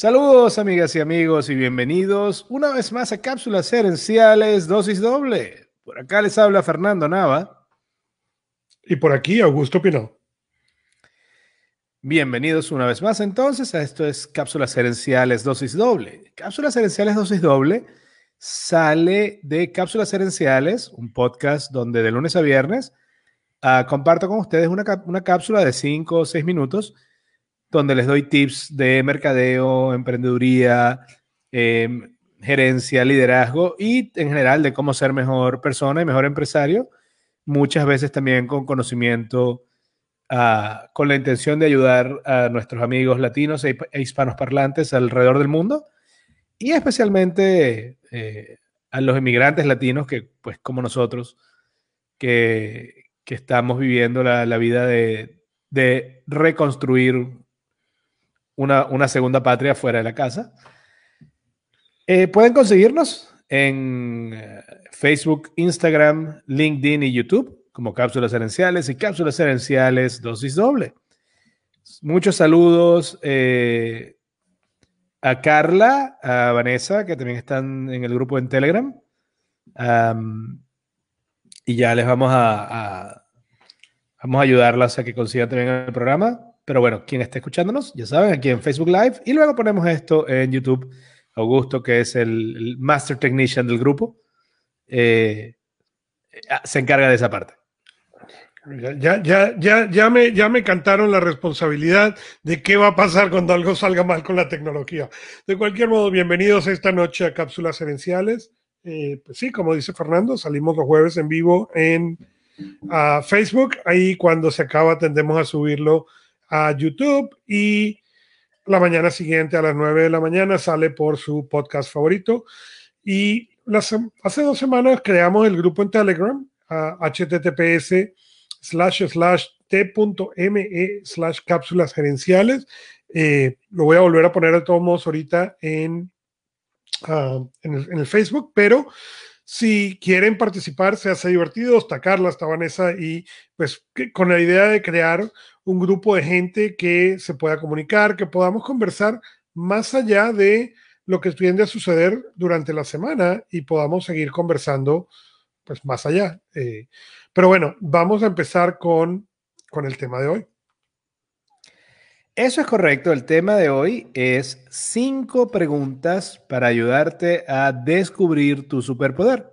Saludos amigas y amigos y bienvenidos una vez más a Cápsulas Herenciales Dosis Doble. Por acá les habla Fernando Nava. Y por aquí Augusto Pino. Bienvenidos una vez más entonces a esto es Cápsulas Herenciales Dosis Doble. Cápsulas Herenciales Dosis Doble sale de Cápsulas Herenciales, un podcast donde de lunes a viernes uh, comparto con ustedes una, una cápsula de 5 o 6 minutos donde les doy tips de mercadeo, emprendeduría, eh, gerencia, liderazgo y en general de cómo ser mejor persona y mejor empresario, muchas veces también con conocimiento, uh, con la intención de ayudar a nuestros amigos latinos e, e hispanos parlantes alrededor del mundo y especialmente eh, a los inmigrantes latinos que, pues como nosotros, que, que estamos viviendo la, la vida de, de reconstruir una, una, segunda patria fuera de la casa. Eh, pueden conseguirnos en eh, Facebook, Instagram, LinkedIn y YouTube como Cápsulas Herenciales y Cápsulas Herenciales Dosis Doble. Muchos saludos eh, a Carla, a Vanessa, que también están en el grupo en Telegram. Y ya les vamos a, a, vamos a ayudarlas a que consigan también el programa. Pero bueno, quien esté escuchándonos, ya saben, aquí en Facebook Live. Y luego ponemos esto en YouTube. Augusto, que es el, el Master Technician del grupo, eh, se encarga de esa parte. Ya, ya, ya, ya, me, ya me cantaron la responsabilidad de qué va a pasar cuando algo salga mal con la tecnología. De cualquier modo, bienvenidos esta noche a Cápsulas Herenciales. Eh, pues sí, como dice Fernando, salimos los jueves en vivo en uh, Facebook. Ahí cuando se acaba tendemos a subirlo a YouTube y la mañana siguiente a las 9 de la mañana sale por su podcast favorito. Y las, hace dos semanas creamos el grupo en Telegram, https slash slash t.me slash cápsulas gerenciales. Eh, lo voy a volver a poner de todos modos ahorita en, uh, en, el, Facebook, pero si quieren participar, se hace divertido, está Carla, está y pues con la idea de crear un grupo de gente que se pueda comunicar, que podamos conversar más allá de lo que tiende a suceder durante la semana y podamos seguir conversando pues más allá. Eh, pero bueno, vamos a empezar con, con el tema de hoy. Eso es correcto. El tema de hoy es cinco preguntas para ayudarte a descubrir tu superpoder.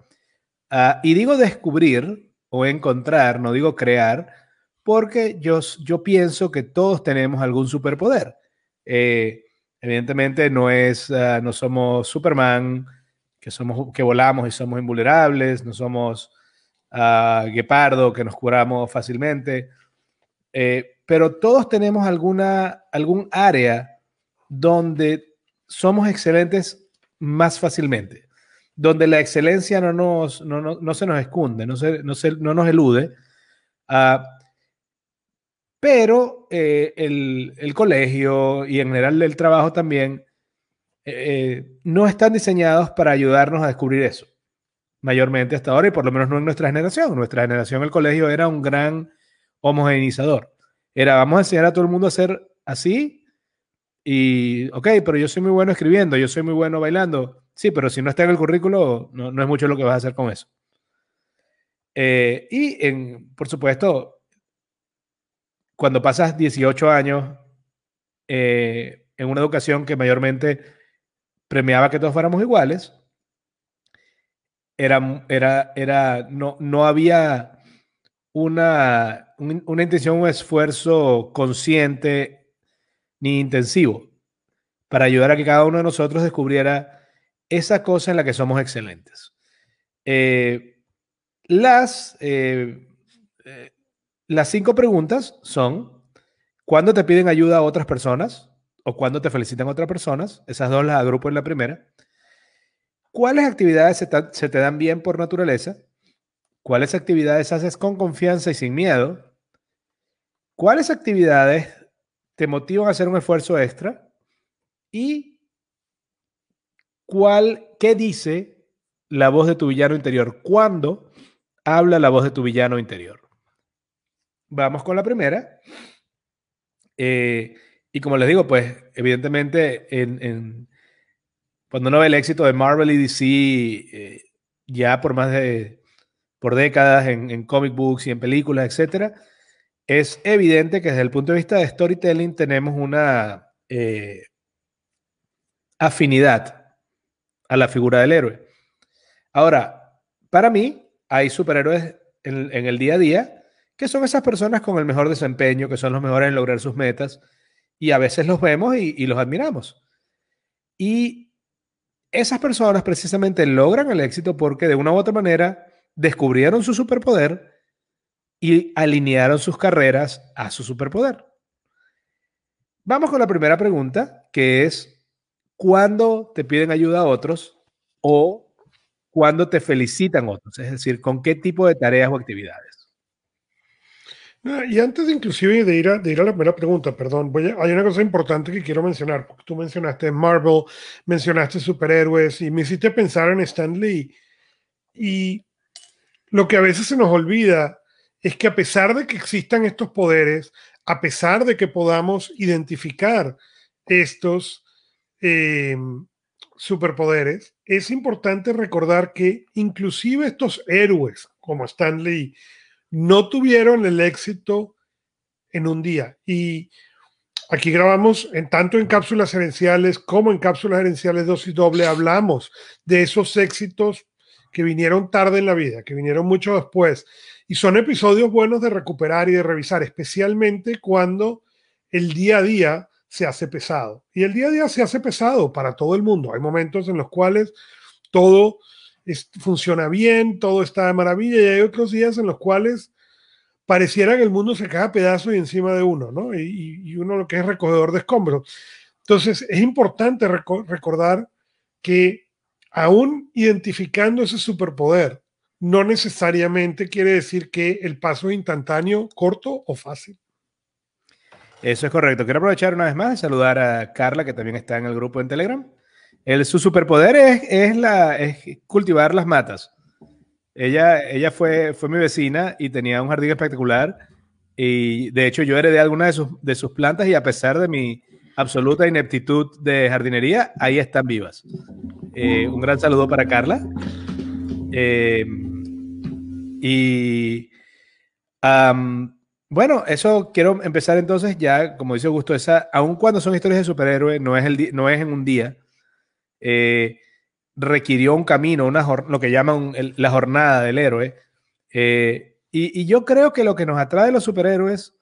Uh, y digo descubrir o encontrar, no digo crear, porque yo, yo pienso que todos tenemos algún superpoder. Eh, evidentemente no es, uh, no somos Superman, que, somos, que volamos y somos invulnerables, no somos uh, Guepardo, que nos curamos fácilmente. Eh, pero todos tenemos alguna, algún área donde somos excelentes más fácilmente, donde la excelencia no, nos, no, no, no se nos esconde, no, se, no, se, no nos elude, uh, pero eh, el, el, colegio y en general el trabajo también eh, no están diseñados para ayudarnos a descubrir eso, mayormente hasta ahora y por lo menos no en nuestra generación. Nuestra generación, el colegio era un gran homogeneizador era, vamos a enseñar a todo el mundo a hacer así y, ok, pero yo soy muy bueno escribiendo, yo soy muy bueno bailando. Sí, pero si no está en el currículo, no, no es mucho lo que vas a hacer con eso. Eh, y, en, por supuesto, cuando pasas 18 años eh, en una educación que mayormente premiaba que todos fuéramos iguales, era, era, era, no, no había una, una intención, un esfuerzo consciente ni intensivo para ayudar a que cada uno de nosotros descubriera esa cosa en la que somos excelentes. Eh, las, eh, las cinco preguntas son, ¿cuándo te piden ayuda a otras personas? ¿O cuándo te felicitan otras personas? Esas dos las agrupo en la primera. ¿Cuáles actividades se, se te dan bien por naturaleza? ¿Cuáles actividades haces con confianza y sin miedo? ¿Cuáles actividades te motivan a hacer un esfuerzo extra? ¿Y cuál, qué dice la voz de tu villano interior? ¿Cuándo habla la voz de tu villano interior? Vamos con la primera. Eh, Y como les digo, pues evidentemente en, cuando uno ve el éxito de Marvel y DC eh, ya por más de, por décadas en, en comic books y en películas, etcétera, es evidente que desde el punto de vista de storytelling tenemos una eh, afinidad a la figura del héroe. Ahora, para mí, hay superhéroes en, el día a día que son esas personas con el mejor desempeño, que son los mejores en lograr sus metas, y a veces los vemos y, y los admiramos. Y esas personas precisamente logran el éxito porque de una u otra manera descubrieron su superpoder y alinearon sus carreras a su superpoder. Vamos con la primera pregunta, que es, ¿cuándo te piden ayuda a otros o cuándo te felicitan otros? Es decir, ¿con qué tipo de tareas o actividades? Y antes inclusive de ir a, de ir a la primera pregunta, perdón, hay una cosa importante que quiero mencionar, porque tú mencionaste Marvel, mencionaste superhéroes y me hiciste pensar en Stan Lee. Y lo que a veces se nos olvida es que a pesar de que existan estos poderes, a pesar de que podamos identificar estos em, superpoderes, es importante recordar que inclusive estos héroes como Stan Lee no tuvieron el éxito en un día. Y aquí grabamos en tanto en cápsulas herenciales como en cápsulas herenciales dosis doble, hablamos de esos éxitos que vinieron tarde en la vida, que vinieron mucho después y son episodios buenos de recuperar y de revisar, especialmente cuando el día a día se hace pesado. Y el día a día se hace pesado para todo el mundo. Hay momentos en los cuales todo funciona bien, todo está de maravilla, y hay otros días en los cuales pareciera que el mundo se cae a pedazos y encima de uno, ¿no? Y, uno lo que es recogedor de escombros. Entonces, es importante recordar que aún identificando ese superpoder, no necesariamente quiere decir que el paso es instantáneo, corto o fácil. Eso es correcto. Quiero aprovechar una vez más de saludar a Carla, que también está en el grupo en Telegram. Su superpoder es, la, cultivar las matas. Ella, ella fue, fue mi vecina y tenía un jardín espectacular. Y de hecho, yo heredé algunas de sus, de sus plantas y a pesar de mi absoluta ineptitud de jardinería, ahí están vivas. Eh, un gran saludo para Carla. Eh, y bueno, eso quiero empezar entonces ya, como dice Augusto, esa, aun cuando son historias de superhéroes, no es, el, no es en un día, eh, requirió un camino, una, lo que llaman la jornada del héroe. Eh, y, yo creo que lo que nos atrae de los superhéroes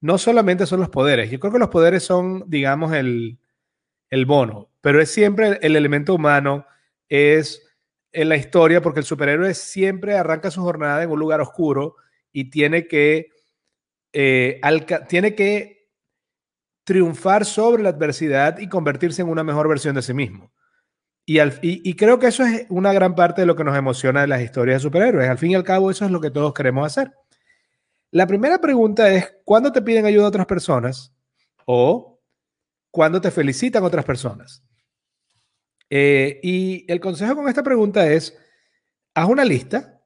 no solamente son los poderes, yo creo que los poderes son, digamos, el, el bono, pero es siempre el elemento humano, es en la historia porque el superhéroe siempre arranca su jornada en un lugar oscuro y tiene que, eh, tiene que triunfar sobre la adversidad y convertirse en una mejor versión de sí mismo. Y, creo que eso es una gran parte de lo que nos emociona de las historias de superhéroes. Al fin y al cabo, eso es lo que todos queremos hacer. La primera pregunta es, ¿cuándo te piden ayuda otras personas? O ¿cuándo te felicitan otras personas? Eh, y el consejo con esta pregunta es, haz una lista,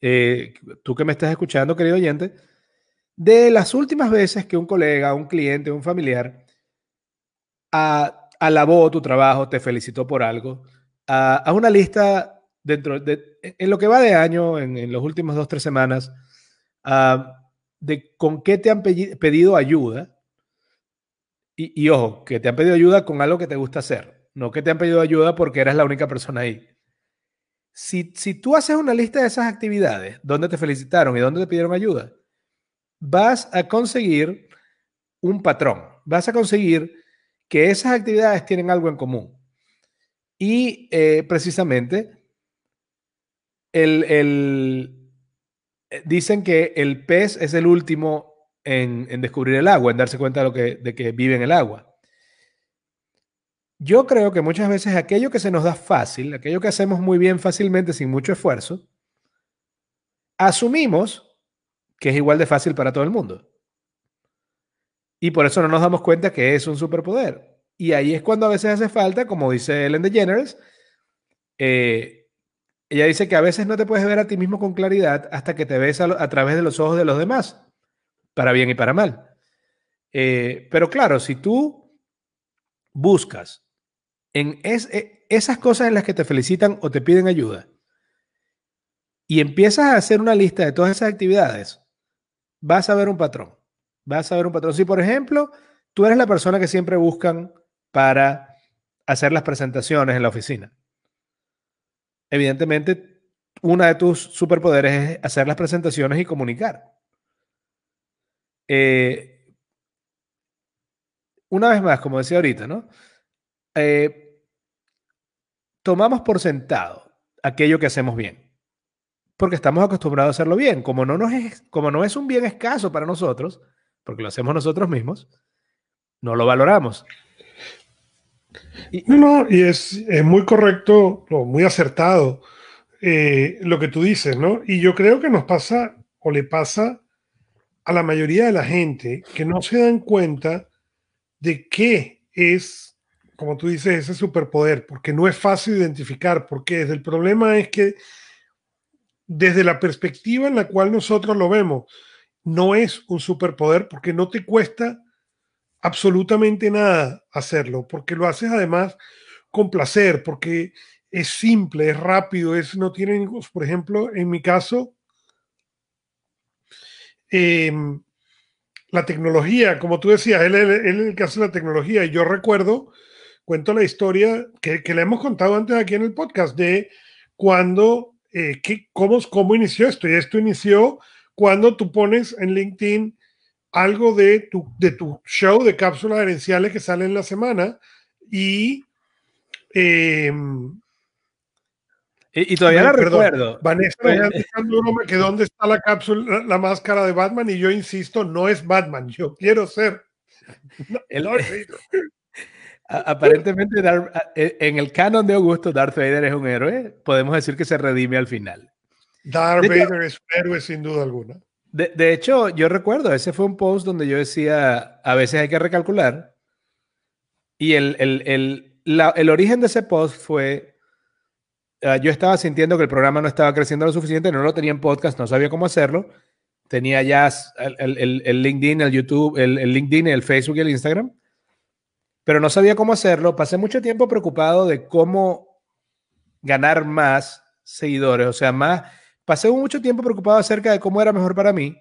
eh, tú que me estás escuchando, querido oyente, de las últimas veces que un colega, un cliente, un familiar alabó tu trabajo, te felicitó por algo. haz una lista dentro de, en lo que va de año, en, los últimos dos, tres semanas, de con qué te han pedido ayuda. Y, y, ojo, que te han pedido ayuda con algo que te gusta hacer no que te han pedido ayuda porque eras la única persona ahí. Si, si tú haces una lista de esas actividades, donde te felicitaron y donde te pidieron ayuda, vas a conseguir un patrón, vas a conseguir que esas actividades tienen algo en común. Y eh, precisamente, el, el, eh, dicen que el pez es el último en, en, descubrir el agua, en darse cuenta de, lo que, de que vive en el agua. Yo creo que muchas veces aquello que se nos da fácil, aquello que hacemos muy bien fácilmente sin mucho esfuerzo, asumimos que es igual de fácil para todo el mundo. Y por eso no nos damos cuenta que es un superpoder. Y ahí es cuando a veces hace falta, como dice Ellen DeGeneres, eh, ella dice que a veces no te puedes ver a ti mismo con claridad hasta que te ves a, través de los ojos de los demás, para bien y para mal. Eh, pero claro, si tú buscas en e, esas cosas en las que te felicitan o te piden ayuda y empiezas a hacer una lista de todas esas actividades, vas a ver un patrón. Vas a ver un patrón. Si, por ejemplo, tú eres la persona que siempre buscan para hacer las presentaciones en la oficina, evidentemente, una de tus superpoderes es hacer las presentaciones y comunicar. Eh, una vez más, como decía ahorita, ¿no? Eh, tomamos por sentado aquello que hacemos bien, porque estamos acostumbrados a hacerlo bien. Como no, nos es, como no es un bien escaso para nosotros, porque lo hacemos nosotros mismos, no lo valoramos. no, no, y es, muy correcto, muy acertado eh, lo que tú dices, ¿no? Y yo creo que nos pasa o le pasa a la mayoría de la gente que no se dan cuenta de qué es, como tú dices, ese superpoder, porque no es fácil identificar, porque el problema es que desde la perspectiva en la cual nosotros lo vemos, no es un superpoder porque no te cuesta absolutamente nada hacerlo, porque lo haces además con placer, porque es simple, es rápido, es, no tiene, por ejemplo, en mi caso, em, la tecnología, como tú decías, él, es el que hace la tecnología, y yo recuerdo, cuento la historia que, le hemos contado antes aquí en el podcast, de cuando, eh, cómo, cómo inició esto, y esto inició cuando tú pones en LinkedIn algo de tu, de tu show de cápsulas herenciales que sale en la semana y... Em, y, todavía la recuerdo. Vanessa me que dónde está la cápsula, la, máscara de Batman, y yo insisto, no es Batman, yo quiero ser. Aparentemente, e, en el canon de Augusto, Darth Vader es un héroe. Podemos decir que se redime al final. Darth Vader es un héroe sin duda alguna. De, hecho, yo recuerdo, ese fue un post donde yo decía, a veces hay que recalcular. Y el, el, origen de ese post fue, ah, yo estaba sintiendo que el programa no estaba creciendo lo suficiente, no lo tenía en podcast, no sabía cómo hacerlo. Tenía ya el, el LinkedIn, el YouTube, el, LinkedIn, el Facebook y el Instagram, pero no sabía cómo hacerlo. Pasé mucho tiempo preocupado de cómo ganar más seguidores, o sea, más pasé mucho tiempo preocupado acerca de cómo era mejor para mí.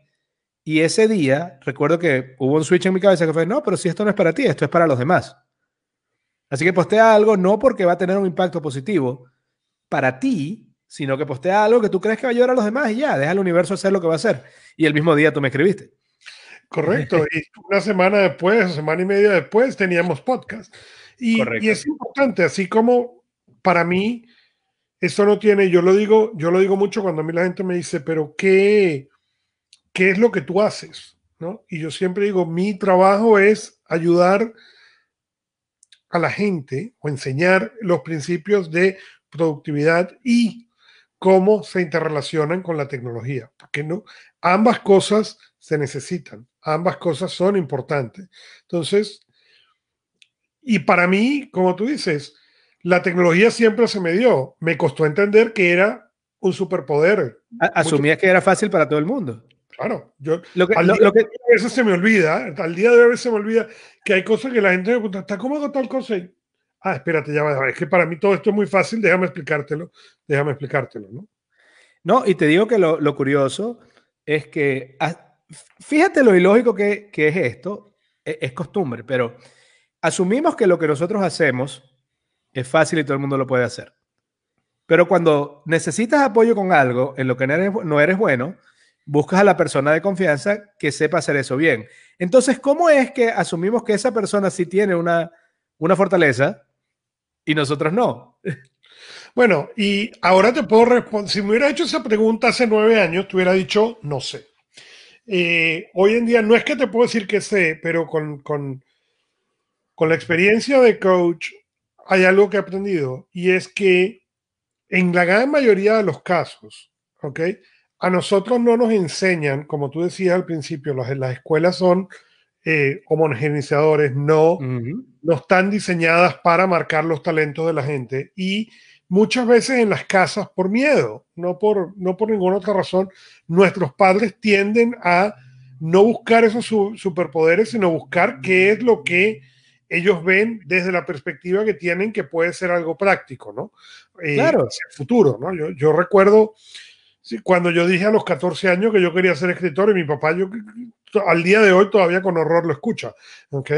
Y ese día, recuerdo que hubo un switch en mi cabeza que fue, no, pero si esto no es para ti, esto es para los demás. Así que postea algo no porque va a tener un impacto positivo para ti, sino que postea algo que tú crees que va a ayudar a los demás y ya, deja al universo hacer lo que va a hacer. Y el mismo día tú me escribiste. Correcto. Y una semana después, semana y media después, teníamos podcast. Y, y es importante, así como para mí, esto no tiene, yo lo digo, yo lo digo mucho cuando a mí la gente me dice, pero ¿qué, qué es lo que tú haces? ¿No? Y yo siempre digo, mi trabajo es ayudar a la gente o enseñar los principios de productividad y cómo se interrelacionan con la tecnología, porque no, ambas cosas se necesitan, ambas cosas son importantes. Entonces, y para mí, como tú dices, la tecnología siempre se me dio. Me costó entender que era un superpoder. Asumías que era fácil para todo el mundo. Claro, yo lo que, lo, que eso se me olvida, al día de hoy se me olvida que hay cosas que la gente me pregunta, ¿está cómo tal cosa? ah, espérate, ya va, es que para mí todo esto es muy fácil, déjame explicártelo, déjame explicártelo, ¿no? No, y te digo que lo, lo curioso es que, ah, fíjate lo ilógico que, que es esto, es, es costumbre, pero asumimos que lo que nosotros hacemos es fácil y todo el mundo lo puede hacer. Pero cuando necesitas apoyo con algo en lo que no eres, bueno, buscas a la persona de confianza que sepa hacer eso bien. Entonces, ¿cómo es que asumimos que esa persona sí tiene una, una fortaleza y nosotros no? Bueno, y ahora te puedo responder. Si me hubiera hecho esa pregunta hace nueve años, te hubiera dicho, no sé. Eh, hoy en día no es que te puedo decir que sé, pero con, con, con la experiencia de coach, hay algo que he aprendido y es que en la gran mayoría de los casos, ¿ok? A nosotros no nos enseñan, como tú decías al principio, las, las escuelas son eh, homogeneizadores, no, no están diseñadas para marcar los talentos de la gente y muchas veces en las casas por miedo, no por, no por ninguna otra razón, nuestros padres tienden a no buscar esos superpoderes, sino buscar qué es lo que ellos ven desde la perspectiva que tienen que puede ser algo práctico, ¿no? Eh, claro. Hacia el futuro, ¿no? Yo, yo recuerdo cuando yo dije a los 14 años que yo quería ser escritor y mi papá, yo al día de hoy todavía con horror lo escucha, ¿ok?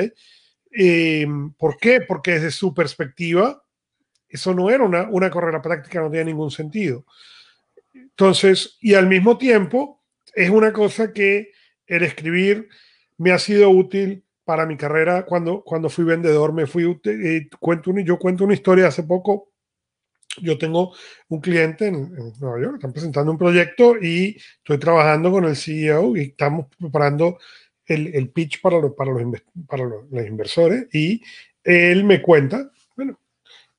¿Por qué? Porque desde su perspectiva, eso no era una, una carrera práctica, no tiene ningún sentido. Entonces, y al mismo tiempo, es una cosa que el escribir me ha sido útil para mi carrera cuando, cuando fui vendedor. Me fui, eh, cuento yo cuento una historia hace poco. Yo tengo un cliente en, Nueva York, están presentando un proyecto y estoy trabajando con el CEO y estamos preparando el, el pitch para, para, los, para los, inversores y él me cuenta,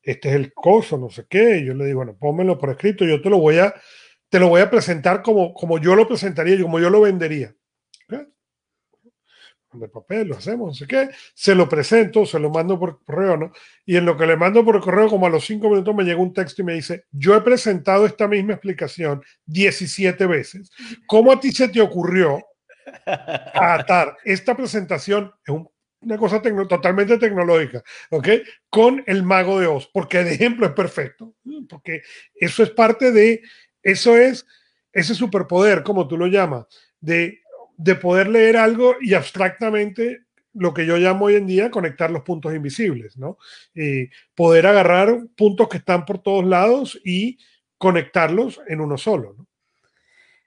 este es el costo, no sé qué, y yo le digo, bueno, pónmelo por escrito, yo te lo voy a, te lo voy a presentar como, como yo lo presentaría, como yo lo vendería de papel, lo hacemos, no sé qué, se lo presento, se lo mando por correo, ¿no? Y en lo que le mando por correo, como a los cinco minutos me llega un texto y me dice, yo he presentado esta misma explicación 17 veces. ¿Cómo a ti se te ocurrió atar esta presentación? Es una cosa totalmente tecnológica, ¿ok? Con el mago de Oz, porque el ejemplo es perfecto, porque eso es parte de, eso es ese superpoder, como tú lo llamas, de de poder leer algo y abstractamente lo que yo llamo hoy en día conectar los puntos invisibles, ¿no? y poder agarrar puntos que están por todos lados y conectarlos en uno solo.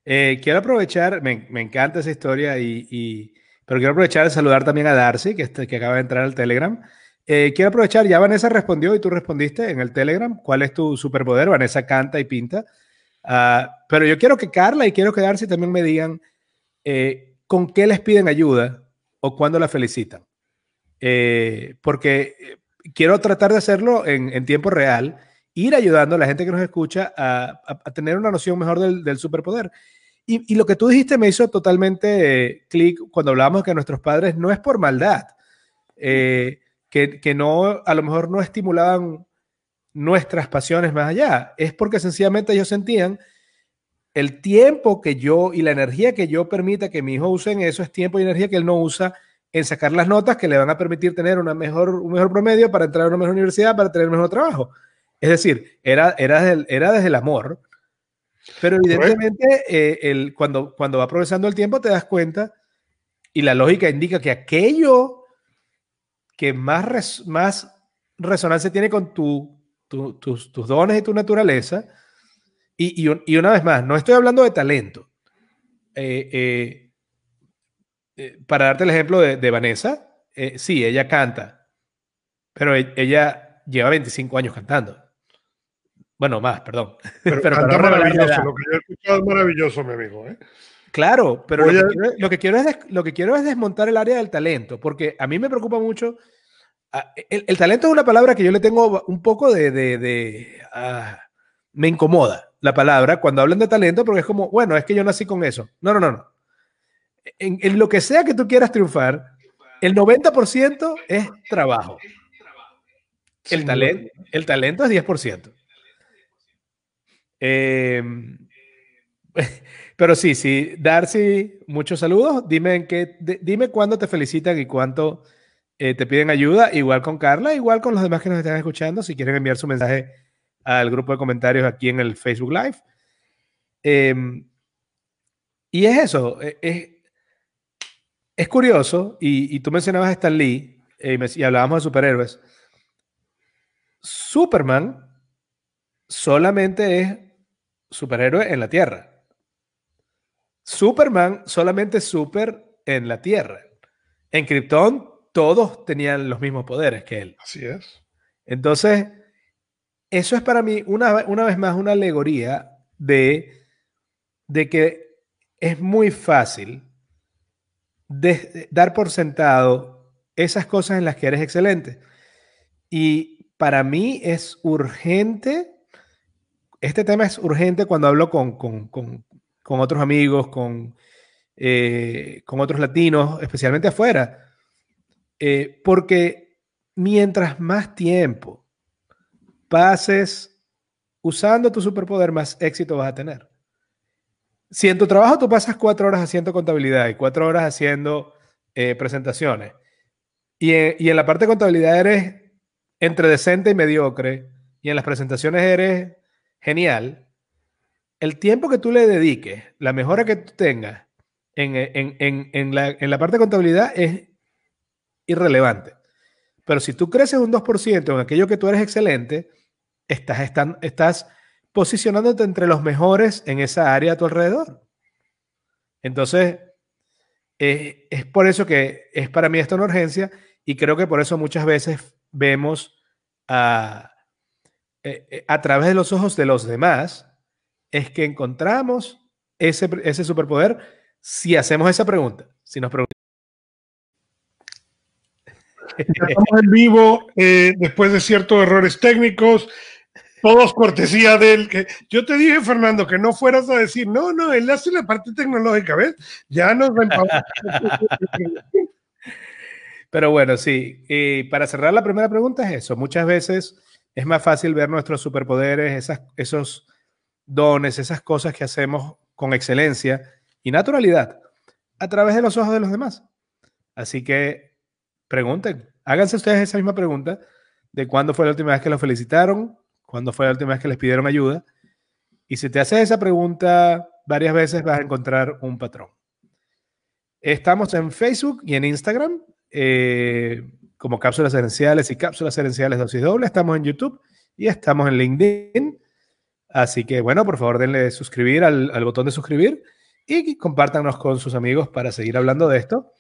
Eh, quiero aprovechar, me, encanta esa historia, y, pero quiero aprovechar de saludar también a Darcy, que, este, que acaba de entrar al Telegram. Eh, quiero aprovechar, ya Vanessa respondió y tú respondiste en el Telegram. ¿Cuál es tu superpoder? Vanessa canta y pinta. Ah, pero yo quiero que Carla y quiero que Darcy también me digan eh, con qué les piden ayuda o cuándo la felicitan. Eh, porque quiero tratar de hacerlo en, tiempo real, ir ayudando a la gente que nos escucha a, tener una noción mejor del, superpoder. Y, lo que tú dijiste me hizo totalmente clic cuando hablábamos que nuestros padres no es por maldad, que, que, no, a lo mejor no estimulaban nuestras pasiones más allá, es porque sencillamente ellos sentían el tiempo que yo y la energía que yo permita que mi hijo use en eso es tiempo y energía que él no usa en sacar las notas que le van a permitir tener una mejor, un mejor promedio para entrar a una mejor universidad, para tener un mejor trabajo. Es decir, era, era, era desde el amor, pero evidentemente eh, el, cuando, cuando va progresando el tiempo te das cuenta y la lógica indica que aquello que más, más resonancia tiene con tu, tus, tus dones y tu naturaleza, y, una vez más, no estoy hablando de talento. Eh, eh, eh, para darte el ejemplo de, Vanessa, sí, ella canta, pero e, ella lleva 25 años cantando. Bueno, más, perdón. Pero, maravilloso, lo que yo he escuchado es maravilloso, mi amigo. Claro, pero lo que, quiero, es lo que quiero es desmontar el área del talento, porque a mí me preocupa mucho. Ah, el, talento es una palabra que yo le tengo un poco de. Ah, me incomoda la palabra cuando hablan de talento porque es como, bueno, es que yo nací con eso. No, no, no, no. En, lo que sea que tú quieras triunfar, el 90% es trabajo. El, talento, el talento es 10%. Em, pero sí, sí, Darcy, muchos saludos. Dime, en qué, dime cuándo te felicitan y cuánto eh, te piden ayuda. Igual con Carla, igual con los demás que nos están escuchando. Si quieren enviar su mensaje al grupo de comentarios aquí en el Facebook Live. Em, y es eso, e, es, curioso, y, tú mencionabas a Stan Lee eh, y hablábamos de superhéroes. Superman solamente es superhéroe en la Tierra. Superman solamente super en la Tierra. En Krypton todos tenían los mismos poderes que él. Así es. Entonces, eso es para mí una, una vez más una alegoría de, de que es muy fácil dar por sentado esas cosas en las que eres excelente. Y para mí es urgente, este tema es urgente cuando hablo con, otros amigos, con, eh, con otros latinos, especialmente afuera, eh, porque mientras más tiempo pases usando tu superpoder, más éxito vas a tener. si en tu trabajo tú pasas cuatro horas haciendo contabilidad y cuatro horas haciendo eh, presentaciones, y en, la parte de contabilidad eres entre decente y mediocre, y en las presentaciones eres genial, el tiempo que tú le dediques, la mejora que tú tengas en, la, en la parte de contabilidad es irrelevante. Pero si tú creces un 2% en aquello que tú eres excelente, estás, están, estás posicionándote entre los mejores en esa área a tu alrededor. Entonces, es por eso que es para mí esto una urgencia y creo que por eso muchas veces vemos a, eh, eh, a través de los ojos de los demás, es que encontramos ese, ese superpoder si hacemos esa pregunta. Si nos preguntamos. Estamos en vivo después de ciertos errores técnicos. Todos cortesía de él. Que yo te dije, Fernando, que no fueras a decir, no, no, él hace la parte tecnológica, ¿ves? Ya nos Pero bueno, sí. Y para cerrar la primera pregunta es eso. Muchas veces es más fácil ver nuestros superpoderes, esas, esos dones, esas cosas que hacemos con excelencia y naturalidad a través de los ojos de los demás. Así que pregunten, háganse ustedes esa misma pregunta de cuándo fue la última vez que lo felicitaron, ¿Cuándo fue la última vez que les pidieron ayuda? Y si te haces esa pregunta varias veces, vas a encontrar un patrón. Estamos en Facebook y en Instagram eh, como Cápsulas Herenciales y Cápsulas Herenciales dosis doble. Estamos en YouTube y estamos en LinkedIn. Así que, bueno, por favor, denle suscribir al, botón de suscribir y compártanos con sus amigos para seguir hablando de esto.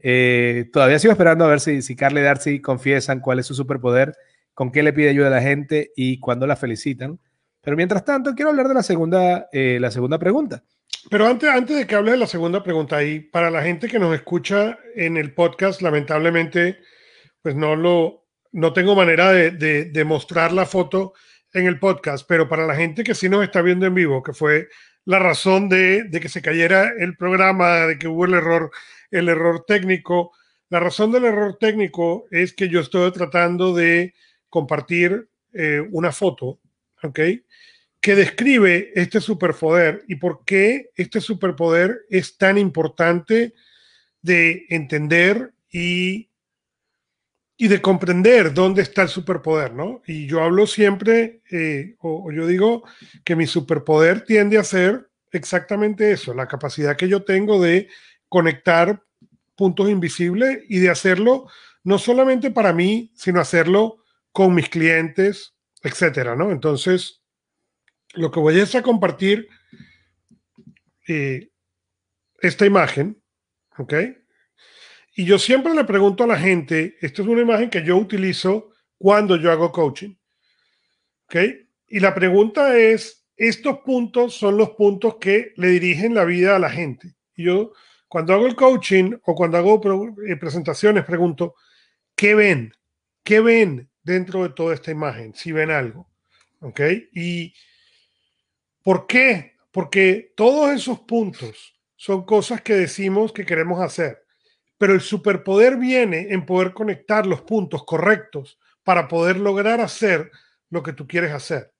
Eh, todavía sigo esperando a ver si, si Carly y Darcy confiesan cuál es su superpoder con qué le pide ayuda a la gente y cuándo la felicitan. Pero mientras tanto, quiero hablar de la segunda, eh, la segunda pregunta. Pero antes, antes de que hable de la segunda pregunta, y para la gente que nos escucha en el podcast, lamentablemente, pues no lo, no tengo manera de, mostrar la foto en el podcast, pero para la gente que sí nos está viendo en vivo, que fue la razón de, de, que se cayera el programa, de que hubo el error, el error técnico. La razón del error técnico es que yo estoy tratando de compartir eh, una foto, ¿ok? Que describe este superpoder y por qué este superpoder es tan importante de entender y, y de comprender dónde está el superpoder, ¿no? Y yo hablo siempre, eh, o, yo digo que mi superpoder tiende a ser exactamente eso, la capacidad que yo tengo de conectar puntos invisibles y de hacerlo no solamente para mí, sino hacerlo con mis clientes, etcétera, ¿no? Entonces, lo que voy a es a compartir eh, esta imagen, ¿ok? Y yo siempre le pregunto a la gente, esta es una imagen que yo utilizo cuando yo hago coaching, ¿ok? Y la pregunta es, estos puntos son los puntos que le dirigen la vida a la gente. Y yo, cuando hago el coaching o cuando hago eh, presentaciones, pregunto, ¿qué ven? ¿Qué ven? dentro de toda esta imagen, si ven algo. ¿Ok? ¿Y por qué? Porque todos esos puntos son cosas que decimos que queremos hacer, pero el superpoder viene en poder conectar los puntos correctos para poder lograr hacer lo que tú quieres hacer.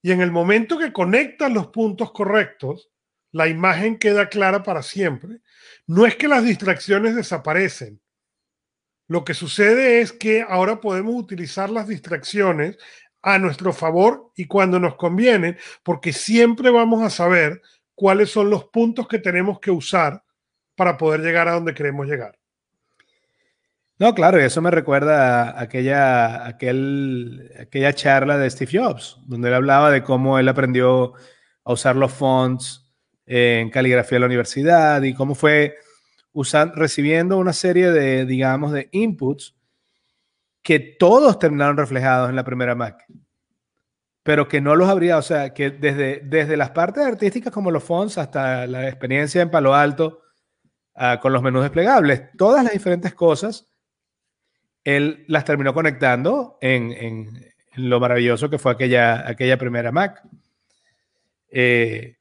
Y en el momento que conectas los puntos correctos, la imagen queda clara para siempre. No es que las distracciones desaparecen, lo que sucede es que ahora podemos utilizar las distracciones a nuestro favor y cuando nos conviene, porque siempre vamos a saber cuáles son los puntos que tenemos que usar para poder llegar a donde queremos llegar. No, claro, y eso me recuerda a aquella, aquel, aquella charla de Steve Jobs, donde él hablaba de cómo él aprendió a usar los fonts en caligrafía en la universidad y cómo fue recibiendo una serie de, digamos, de inputs que todos terminaron reflejados en la primera Mac, pero que no los habría, o sea, que desde, desde las partes artísticas como los fonts hasta la experiencia en Palo Alto uh, con los menús desplegables, todas las diferentes cosas, él las terminó conectando en, en, en lo maravilloso que fue aquella, aquella primera Mac. Eh,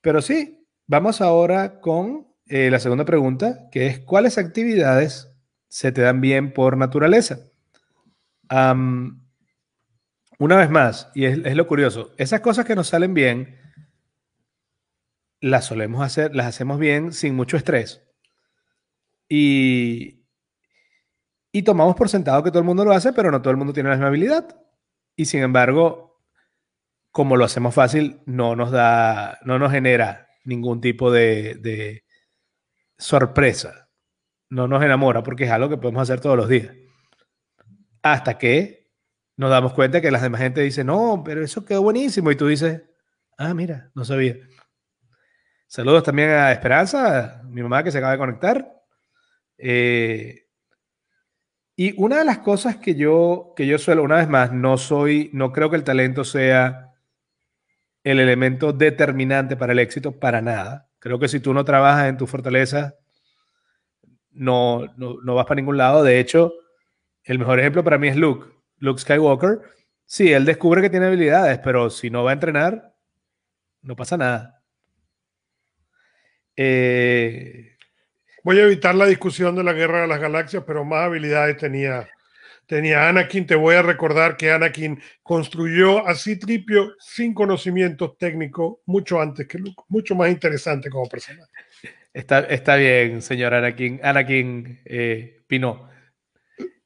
pero sí, vamos ahora con eh, la segunda pregunta, que es, ¿cuáles actividades se te dan bien por naturaleza? una vez más, y es, lo curioso, esas cosas que nos salen bien, las solemos hacer, las hacemos bien sin mucho estrés. Y, y tomamos por sentado que todo el mundo lo hace, pero no todo el mundo tiene la misma habilidad. Y sin embargo, como lo hacemos fácil, no nos da, no nos genera ningún tipo de, de sorpresa. No nos enamora porque es algo que podemos hacer todos los días. Hasta que nos damos cuenta que la demás gente dice, no, pero eso quedó buenísimo. Y tú dices, ah, mira, no sabía. Saludos también a Esperanza, mi mamá que se acaba de conectar. Eh, y una de las cosas que yo, que yo suelo, una vez más, no soy, no creo que el talento sea el elemento determinante para el éxito, para nada. Creo que si tú no trabajas en tu fortaleza, no, no, no vas para ningún lado. De hecho, el mejor ejemplo para mí es Luke, Luke Skywalker. Sí, él descubre que tiene habilidades, pero si no va a entrenar, no pasa nada. Eh, Voy a evitar la discusión de la guerra de las galaxias, pero más habilidades tenía, tenía Anakin. Te voy a recordar que Anakin construyó a Citripio sin conocimientos técnicos mucho antes que Luke, mucho más interesante como personaje. Está, está bien, señor Anakin, Anakin eh, Pino.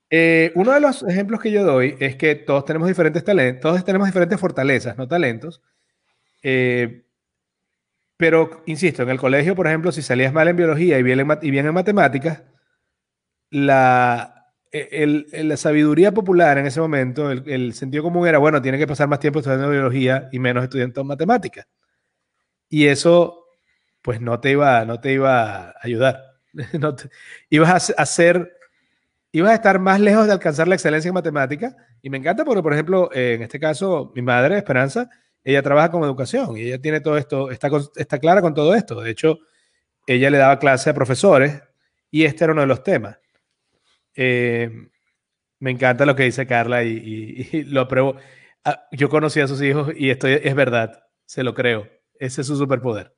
Eh, uno de los ejemplos que yo doy es que todos tenemos diferentes talentos, todos tenemos diferentes fortalezas, no talentos. Eh, pero, insisto, en el colegio, por ejemplo, si salías mal en biología y bien en, y bien en matemáticas, la, e, la sabiduría popular en ese momento, el, sentido común era, bueno, tiene que pasar más tiempo estudiando biología y menos estudiando matemáticas. Y eso, pues no te iba, no te iba a ayudar. no ibas a hacer, ibas a estar más lejos de alcanzar la excelencia en matemáticas. Y me encanta porque, por ejemplo, en este caso, mi madre, Esperanza, ella trabaja con educación y ella tiene todo esto, está, está clara con todo esto. De hecho, ella le daba clase a profesores y este era uno de los temas. Eh, me encanta lo que dice Carla y, lo apruebo. Ah, yo conocí a sus hijos y esto es verdad, se lo creo. Ese es su superpoder.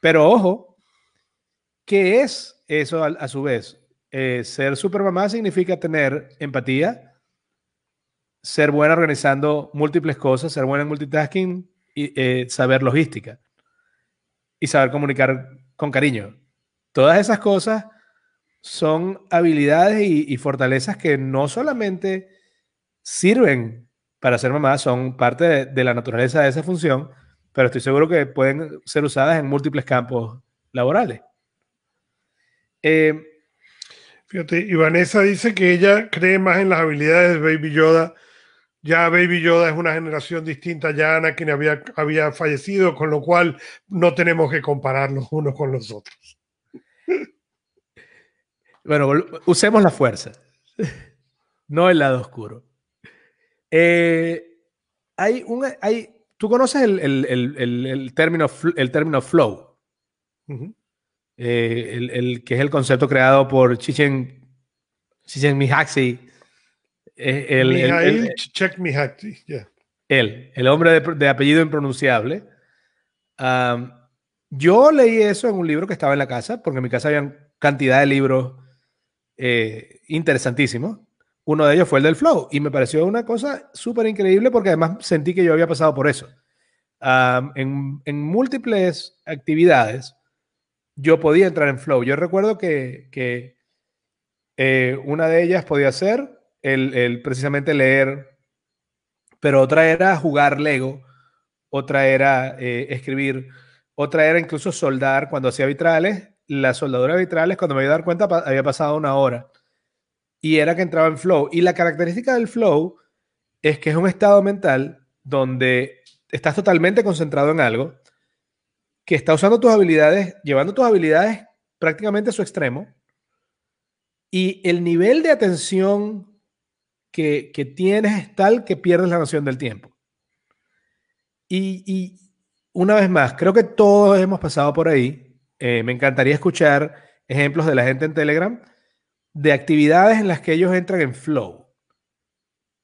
Pero ojo, ¿qué es eso a, su vez? Eh, ser supermamá significa tener empatía, ser buena organizando múltiples cosas, ser buena en multitasking y eh, saber logística y saber comunicar con cariño. Todas esas cosas son habilidades y, fortalezas que no solamente sirven para ser mamá, son parte de, la naturaleza de esa función, pero estoy seguro que pueden ser usadas en múltiples campos laborales. Eh, Fíjate, y Vanessa dice que ella cree más en las habilidades de Baby Yoda ya Baby Yoda es una generación distinta, ya Anakin había, había fallecido, con lo cual no tenemos que compararlos unos con los otros. Bueno, usemos la fuerza, no el lado oscuro. Eh, hay un, hay, ¿Tú conoces el, el, término, el término flow? Eh, el, que es el concepto creado por Chichen, Chichen Mihaxi el, el, Check Él, el hombre de, apellido impronunciable. yo leí eso en un libro que estaba en la casa, porque en mi casa había cantidad de libros eh, interesantísimos. Uno de ellos fue el del flow y me pareció una cosa súper increíble porque además sentí que yo había pasado por eso. en, múltiples actividades yo podía entrar en flow. Yo recuerdo que, eh, una de ellas podía ser el, precisamente leer, pero otra era jugar Lego, otra era eh, escribir, otra era incluso soldar cuando hacía vitrales. La soldadura de vitrales, cuando me iba a dar cuenta, había pasado una hora. Y era que entraba en flow. Y la característica del flow es que es un estado mental donde estás totalmente concentrado en algo, que está usando tus habilidades, llevando tus habilidades prácticamente a su extremo, y el nivel de atención que, tienes es tal que pierdes la noción del tiempo. Y, una vez más, creo que todos hemos pasado por ahí. Eh, me encantaría escuchar ejemplos de la gente en Telegram de actividades en las que ellos entran en flow.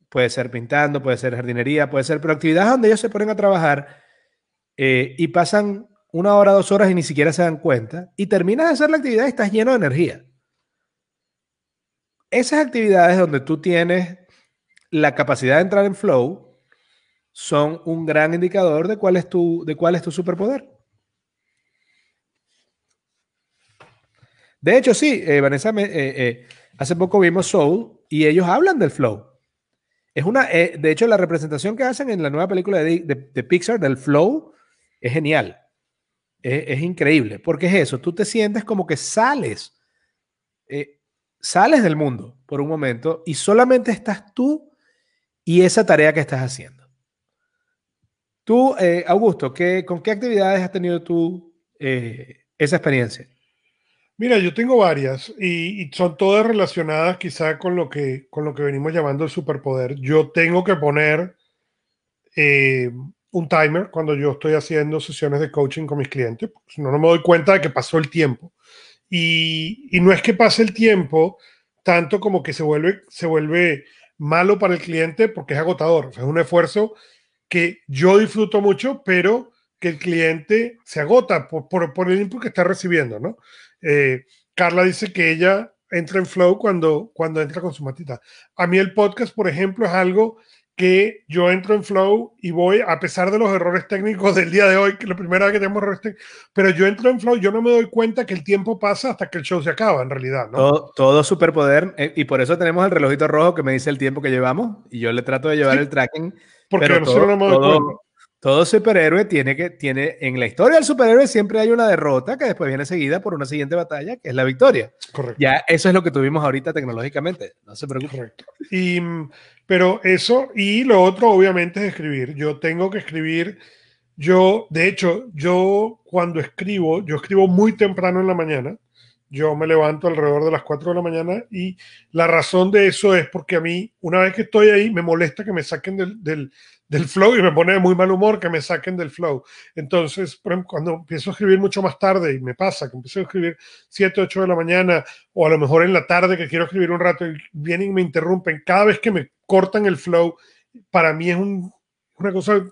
Puede ser pintando, puede ser jardinería, puede ser, pero actividades donde ellos se ponen a trabajar eh, y pasan una hora, dos horas y ni siquiera se dan cuenta y terminas de hacer la actividad y estás lleno de energía esas actividades donde tú tienes la capacidad de entrar en flow son un gran indicador de cuál es tu, de cuál es tu superpoder. De hecho, sí, eh, Vanessa, eh, eh, hace poco vimos Soul y ellos hablan del flow. Es una, de hecho, la representación que hacen en la nueva película de, Pixar del flow es genial. Es, increíble, porque es eso, tú te sientes como que sales sales del mundo por un momento y solamente estás tú y esa tarea que estás haciendo. Tú, eh, Augusto, ¿qué, ¿con qué actividades has tenido tú eh, esa experiencia? Mira, yo tengo varias y, son todas relacionadas quizá con lo, que, con lo que venimos llamando el superpoder. Yo tengo que poner eh, un timer cuando yo estoy haciendo sesiones de coaching con mis clientes, no, no me doy cuenta de que pasó el tiempo. Y, no es que pase el tiempo tanto como que se vuelve, se vuelve malo para el cliente porque es agotador. es un esfuerzo que yo disfruto mucho, pero que el cliente se agota por, por, el input que está recibiendo, ¿no? Eh, Carla dice que ella entra en flow cuando, cuando entra con su matita. A mí el podcast, por ejemplo, es algo que yo entro en flow y voy, a pesar de los errores técnicos del día de hoy, que la primera vez que tenemos errores técnicos, pero yo entro en flow, yo no me doy cuenta que el tiempo pasa hasta que el show se acaba, en realidad. ¿no? Todo, todo superpoder, eh, y por eso tenemos el relojito rojo que me dice el tiempo que llevamos, y yo le trato de llevar el tracking. Porque pero todo, no me doy cuenta todo superhéroe tiene que, tiene, en la historia del superhéroe siempre hay una derrota que después viene seguida por una siguiente batalla, que es la victoria. Correcto. Ya eso es lo que tuvimos ahorita tecnológicamente, no se preocupe. Correcto. Y, pero eso, y lo otro obviamente es escribir. Yo tengo que escribir, yo, de hecho, yo cuando escribo, yo escribo muy temprano en la mañana, yo me levanto alrededor de las 4 de la mañana y la razón de eso es porque a mí, una vez que estoy ahí, me molesta que me saquen del del flow y me pone de muy mal humor que me saquen del flow. Entonces, cuando empiezo a escribir mucho más tarde y me pasa que empiezo a escribir 7, 8 de la mañana o a lo mejor en la tarde que quiero escribir un rato y vienen y me interrumpen, cada vez que me cortan el flow, para mí es una cosa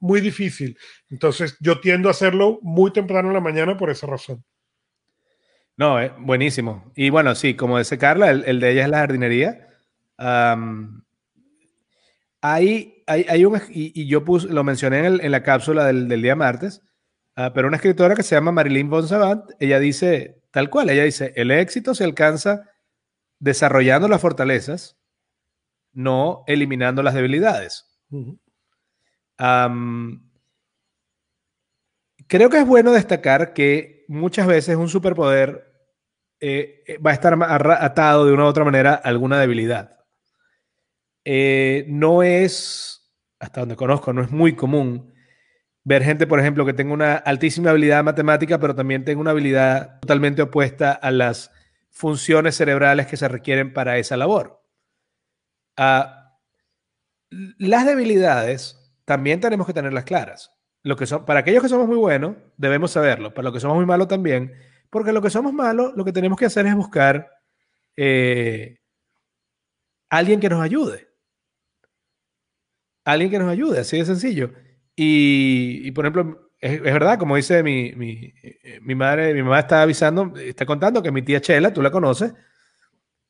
muy difícil. Entonces, yo tiendo a hacerlo muy temprano en la mañana por esa razón. No, eh, buenísimo. Y bueno, sí, como dice Carla, el, de ella es la jardinería. Hay, hay, un, y, yo lo mencioné en, la cápsula del, día martes, ah, pero una escritora que se llama Marilyn von Savant, ella dice, tal cual, ella dice, el éxito se alcanza desarrollando las fortalezas, no eliminando las debilidades. creo que es bueno destacar que muchas veces un superpoder eh, eh, va a estar atado de una u otra manera a alguna debilidad. Eh, no es, hasta donde conozco, no es muy común ver gente, por ejemplo, que tenga una altísima habilidad matemática, pero también tenga una habilidad totalmente opuesta a las funciones cerebrales que se requieren para esa labor. Ah, las debilidades también tenemos que tenerlas claras. Lo que son, para aquellos que somos muy buenos, debemos saberlo. Para los que somos muy malos también. Porque lo que somos malos, lo que tenemos que hacer es buscar eh, alguien que nos ayude alguien que nos ayude, así de sencillo. Y, por ejemplo, es, verdad, como dice mi, mi, mi, madre, mi mamá está avisando, está contando que mi tía Chela, tú la conoces,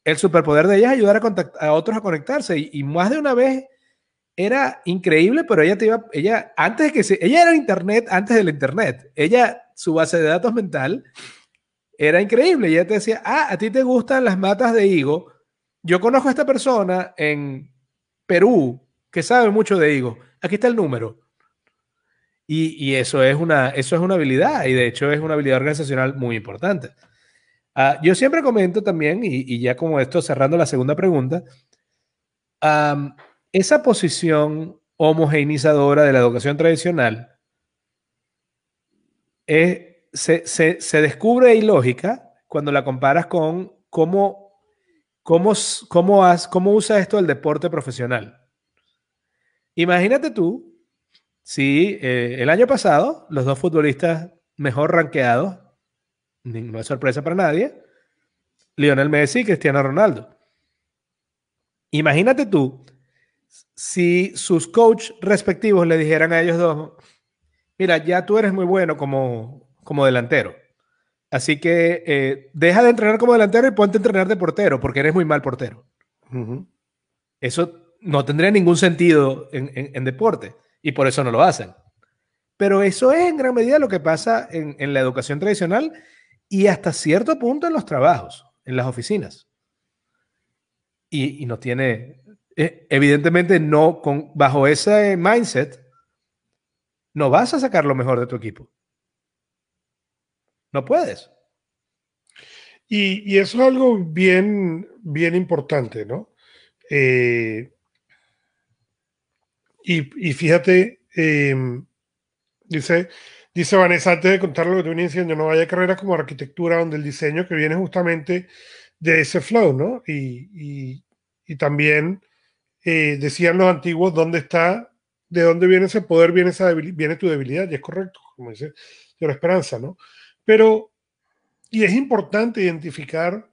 el superpoder de ella es ayudar a, a otros a conectarse. Y, más de una vez era increíble, pero ella te iba, ella, antes de que se, ella era internet antes del internet. Ella, su base de datos mental era increíble. Y ella te decía, ah, a ti te gustan las matas de higo. Yo conozco a esta persona en Perú que sabe mucho de higo. Aquí está el número. Y, eso, es una, eso es una habilidad y de hecho es una habilidad organizacional muy importante. Ah, yo siempre comento también, y, ya como esto cerrando la segunda pregunta, esa posición homogeneizadora de la educación tradicional se, se, descubre ilógica cuando la comparas con cómo, cómo, cómo, cómo usa esto el deporte profesional. Imagínate tú si eh, el año pasado los dos futbolistas mejor rankeados, no es sorpresa para nadie, Lionel Messi y Cristiano Ronaldo. Imagínate tú si sus coaches respectivos le dijeran a ellos dos, mira, ya tú eres muy bueno como, como delantero. Así que eh, deja de entrenar como delantero y ponte a entrenar de portero, porque eres muy mal portero. Eso no tendría ningún sentido en, deporte y por eso no lo hacen. Pero eso es en gran medida lo que pasa en, la educación tradicional y hasta cierto punto en los trabajos, en las oficinas. Y, no tiene, eh, evidentemente no, con, bajo ese mindset, no vas a sacar lo mejor de tu equipo. No puedes. Y, eso es algo bien, bien importante, ¿no? Eh, y, fíjate, em, dice, dice Vanessa, antes de contar lo que te venía diciendo, no vaya carreras como arquitectura, donde el diseño que viene justamente de ese flow, ¿no? Y, también eh, decían los antiguos, ¿dónde está, de dónde viene ese poder, viene, esa viene tu debilidad? Y es correcto, como dice la Esperanza, ¿no? Pero, y es importante identificar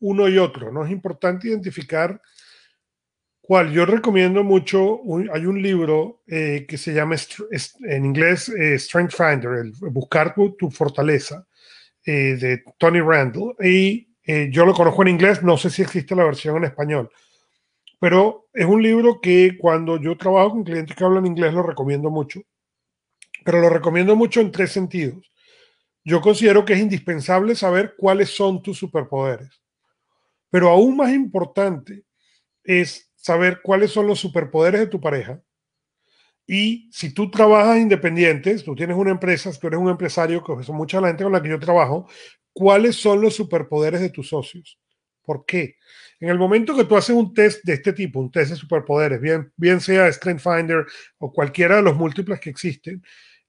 uno y otro, ¿no? Es importante identificar cuál. Yo recomiendo mucho, hay un libro eh, que se llama en inglés eh, Strength Finder, el Buscar tu, fortaleza, eh, de Tony Randall. Y yo lo conozco en inglés, no sé si existe la versión en español, pero es un libro que cuando yo trabajo con clientes que hablan inglés lo recomiendo mucho, pero lo recomiendo mucho en tres sentidos. Yo considero que es indispensable saber cuáles son tus superpoderes, pero aún más importante es saber cuáles son los superpoderes de tu pareja. Y si tú trabajas independiente, tú tienes una empresa, tú eres un empresario, que son mucha la gente con la que yo trabajo, ¿cuáles son los superpoderes de tus socios? ¿Por qué? En el momento que tú haces un test de este tipo, un test de superpoderes, bien, bien sea Strength Finder o cualquiera de los múltiples que existen,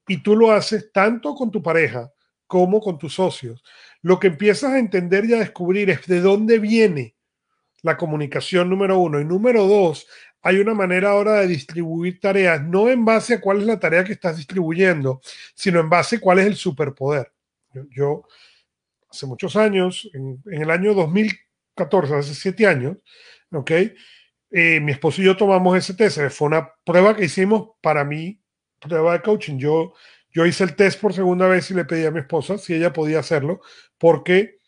y tú lo haces tanto con tu pareja como con tus socios, lo que empiezas a entender y a descubrir es de dónde viene la comunicación número uno. Y número dos, hay una manera ahora de distribuir tareas, no en base a cuál es la tarea que estás distribuyendo, sino en base a cuál es el superpoder. Yo, hace muchos años, en, el año 2014, hace siete años, ¿ok? Eh, mi esposo y yo tomamos ese test. Fue una prueba que hicimos para mí, prueba de coaching. Yo, yo hice el test por segunda vez y le pedí a mi esposa si ella podía hacerlo, porque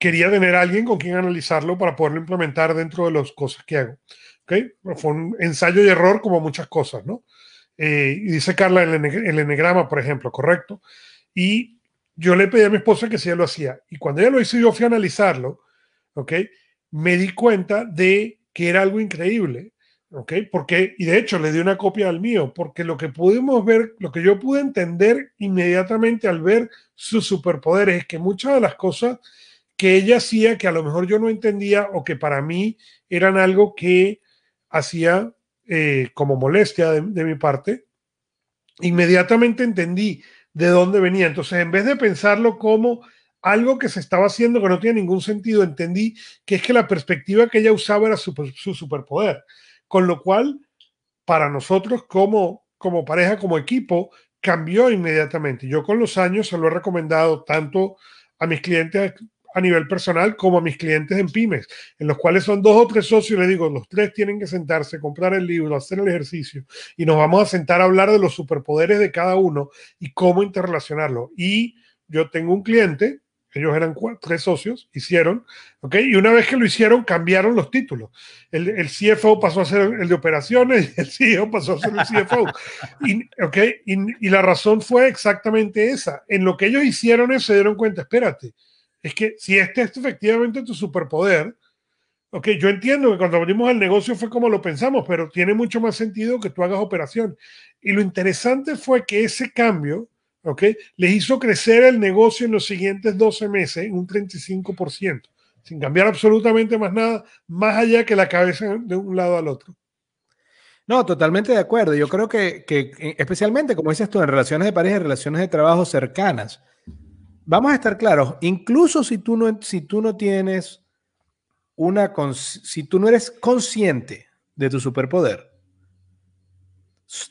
quería tener a alguien con quien analizarlo para poderlo implementar dentro de las cosas que hago. ¿Okay? Fue un ensayo y error como muchas cosas, ¿no? Eh, y dice Carla el, el enegrama, por ejemplo, correcto. Y yo le pedí a mi esposa que si ella lo hacía. Y cuando ella lo hizo, yo fui a analizarlo, ¿ok? Me di cuenta de que era algo increíble, ¿ok? Porque, y de hecho le di una copia al mío, porque lo que pudimos ver, lo que yo pude entender inmediatamente al ver sus superpoderes es que muchas de las cosas que ella hacía que a lo mejor yo no entendía o que para mí eran algo que hacía eh, como molestia de, mi parte, inmediatamente entendí de dónde venía. Entonces, en vez de pensarlo como algo que se estaba haciendo que no tiene ningún sentido, entendí que es que la perspectiva que ella usaba era su, su superpoder. Con lo cual, para nosotros como, como pareja, como equipo, cambió inmediatamente. Yo con los años se lo he recomendado tanto a mis clientes a nivel personal como a mis clientes en pymes, en los cuales son dos o tres socios, les digo, los tres tienen que sentarse, comprar el libro, hacer el ejercicio y nos vamos a sentar a hablar de los superpoderes de cada uno y cómo interrelacionarlo. Y yo tengo un cliente, ellos eran tres socios, hicieron, ¿ok? Y una vez que lo hicieron, cambiaron los títulos. El, el CFO pasó a ser el de operaciones y el CEO pasó a ser el CFO. y, ¿ok? Y, y la razón fue exactamente esa. En lo que ellos hicieron eso, se dieron cuenta, espérate, es que si este es efectivamente tu superpoder, ok, yo entiendo que cuando abrimos el negocio fue como lo pensamos, pero tiene mucho más sentido que tú hagas operación. Y lo interesante fue que ese cambio, ok, les hizo crecer el negocio en los siguientes 12 meses en un 35%, sin cambiar absolutamente más nada, más allá que la cabeza de un lado al otro. No, totalmente de acuerdo. Yo creo que, que especialmente, como dices tú, en relaciones de pareja y relaciones de trabajo cercanas, vamos a estar claros, incluso si tú no, si tú no tienes una, si tú no eres consciente de tu superpoder,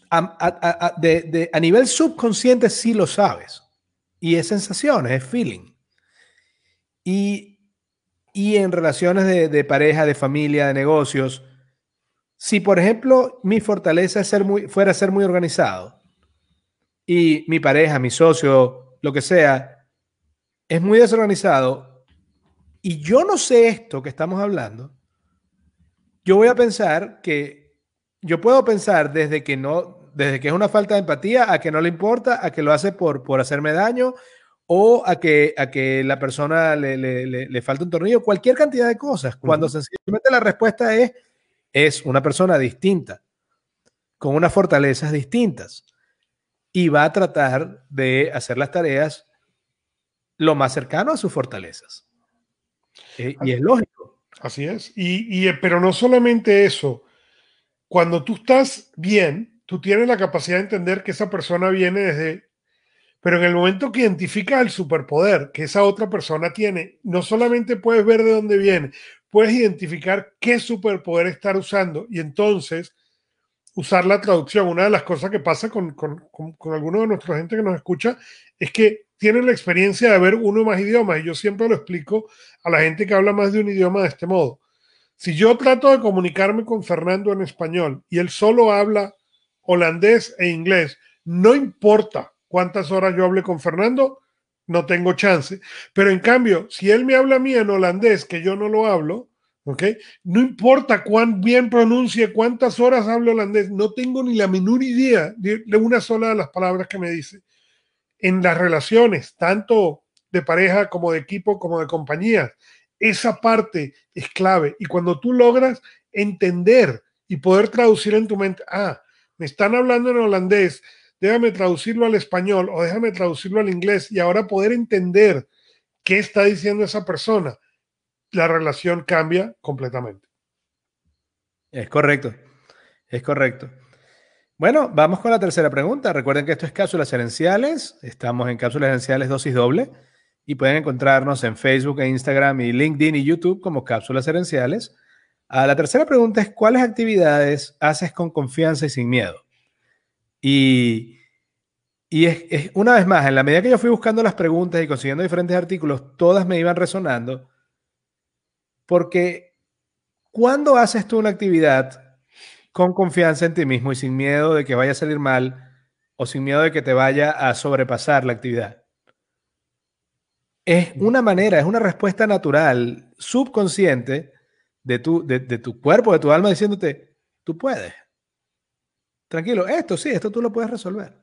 a, nivel subconsciente sí lo sabes. Y es sensaciones, es feeling. Y, y en relaciones de, de, pareja, de familia, de negocios, si por ejemplo mi fortaleza es ser muy, fuera ser muy organizado y mi pareja, mi socio, lo que sea, es muy desorganizado. Y yo no sé esto que estamos hablando, yo voy a pensar que yo puedo pensar desde que no, desde que es una falta de empatía a que no le importa, a que lo hace por, por hacerme daño o a que, a que la persona le, le, le, falta un tornillo, cualquier cantidad de cosas, cuando sencillamente la respuesta es, es una persona distinta, con unas fortalezas distintas, y va a tratar de hacer las tareas lo más cercano a sus fortalezas. Eh, y es lógico. Así es. Y, y, pero no solamente eso. Cuando tú estás bien, tú tienes la capacidad de entender que esa persona viene desde pero en el momento que identificas el superpoder que esa otra persona tiene, no solamente puedes ver de dónde viene, puedes identificar qué superpoder estar usando y entonces usar la traducción. Una de las cosas que pasa con, con, con, algunos de nuestra gente que nos escucha es que tienen la experiencia de ver uno o más idiomas y yo siempre lo explico a la gente que habla más de un idioma de este modo. Si yo trato de comunicarme con Fernando en español y él solo habla holandés e inglés, no importa cuántas horas yo hable con Fernando, no tengo chance. Pero en cambio, si él me habla a mí en holandés, que yo no lo hablo, ¿ok? No importa cuán bien pronuncie, cuántas horas hablo holandés, no tengo ni la menor idea de, una sola de las palabras que me dice. En las relaciones, tanto de pareja como de equipo, como de compañía, esa parte es clave. Y cuando tú logras entender y poder traducir en tu mente, ah, me están hablando en holandés, déjame traducirlo al español o déjame traducirlo al inglés y ahora poder entender qué está diciendo esa persona, la relación cambia completamente. Es correcto, es correcto. Bueno, vamos con la tercera pregunta. Recuerden que esto es Cápsulas Herenciales. Estamos en Cápsulas Herenciales dosis doble y pueden encontrarnos en Facebook e Instagram y LinkedIn y YouTube como Cápsulas Herenciales. Ah, la tercera pregunta es, ¿cuáles actividades haces con confianza y sin miedo? Y, es, una vez más, en la medida que yo fui buscando las preguntas y consiguiendo diferentes artículos, todas me iban resonando, porque cuando haces tú una actividad con confianza en ti mismo y sin miedo de que vaya a salir mal o sin miedo de que te vaya a sobrepasar la actividad, es una manera, es una respuesta natural, subconsciente de tu, de tu cuerpo, de tu alma, diciéndote, tú puedes tranquilo, esto sí, esto tú lo puedes resolver.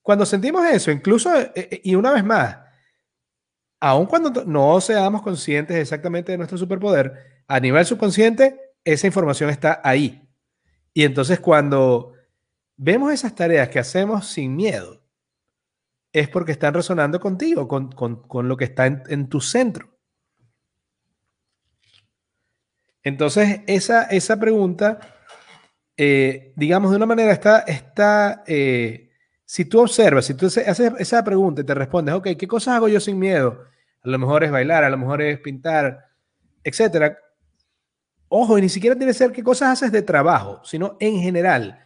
Cuando sentimos eso, incluso, eh, eh, y una vez más, aun cuando no seamos conscientes exactamente de nuestro superpoder, a nivel subconsciente, esa información está ahí. Y entonces cuando vemos esas tareas que hacemos sin miedo, es porque están resonando contigo, con, lo que está en, tu centro. Entonces, esa, esa pregunta eh, digamos, de una manera está, está eh, si tú observas, si tú haces esa pregunta y te respondes, ok, ¿qué cosas hago yo sin miedo? A lo mejor es bailar, a lo mejor es pintar, etcétera. Ojo, y ni siquiera tiene que ser qué cosas haces de trabajo, sino en general,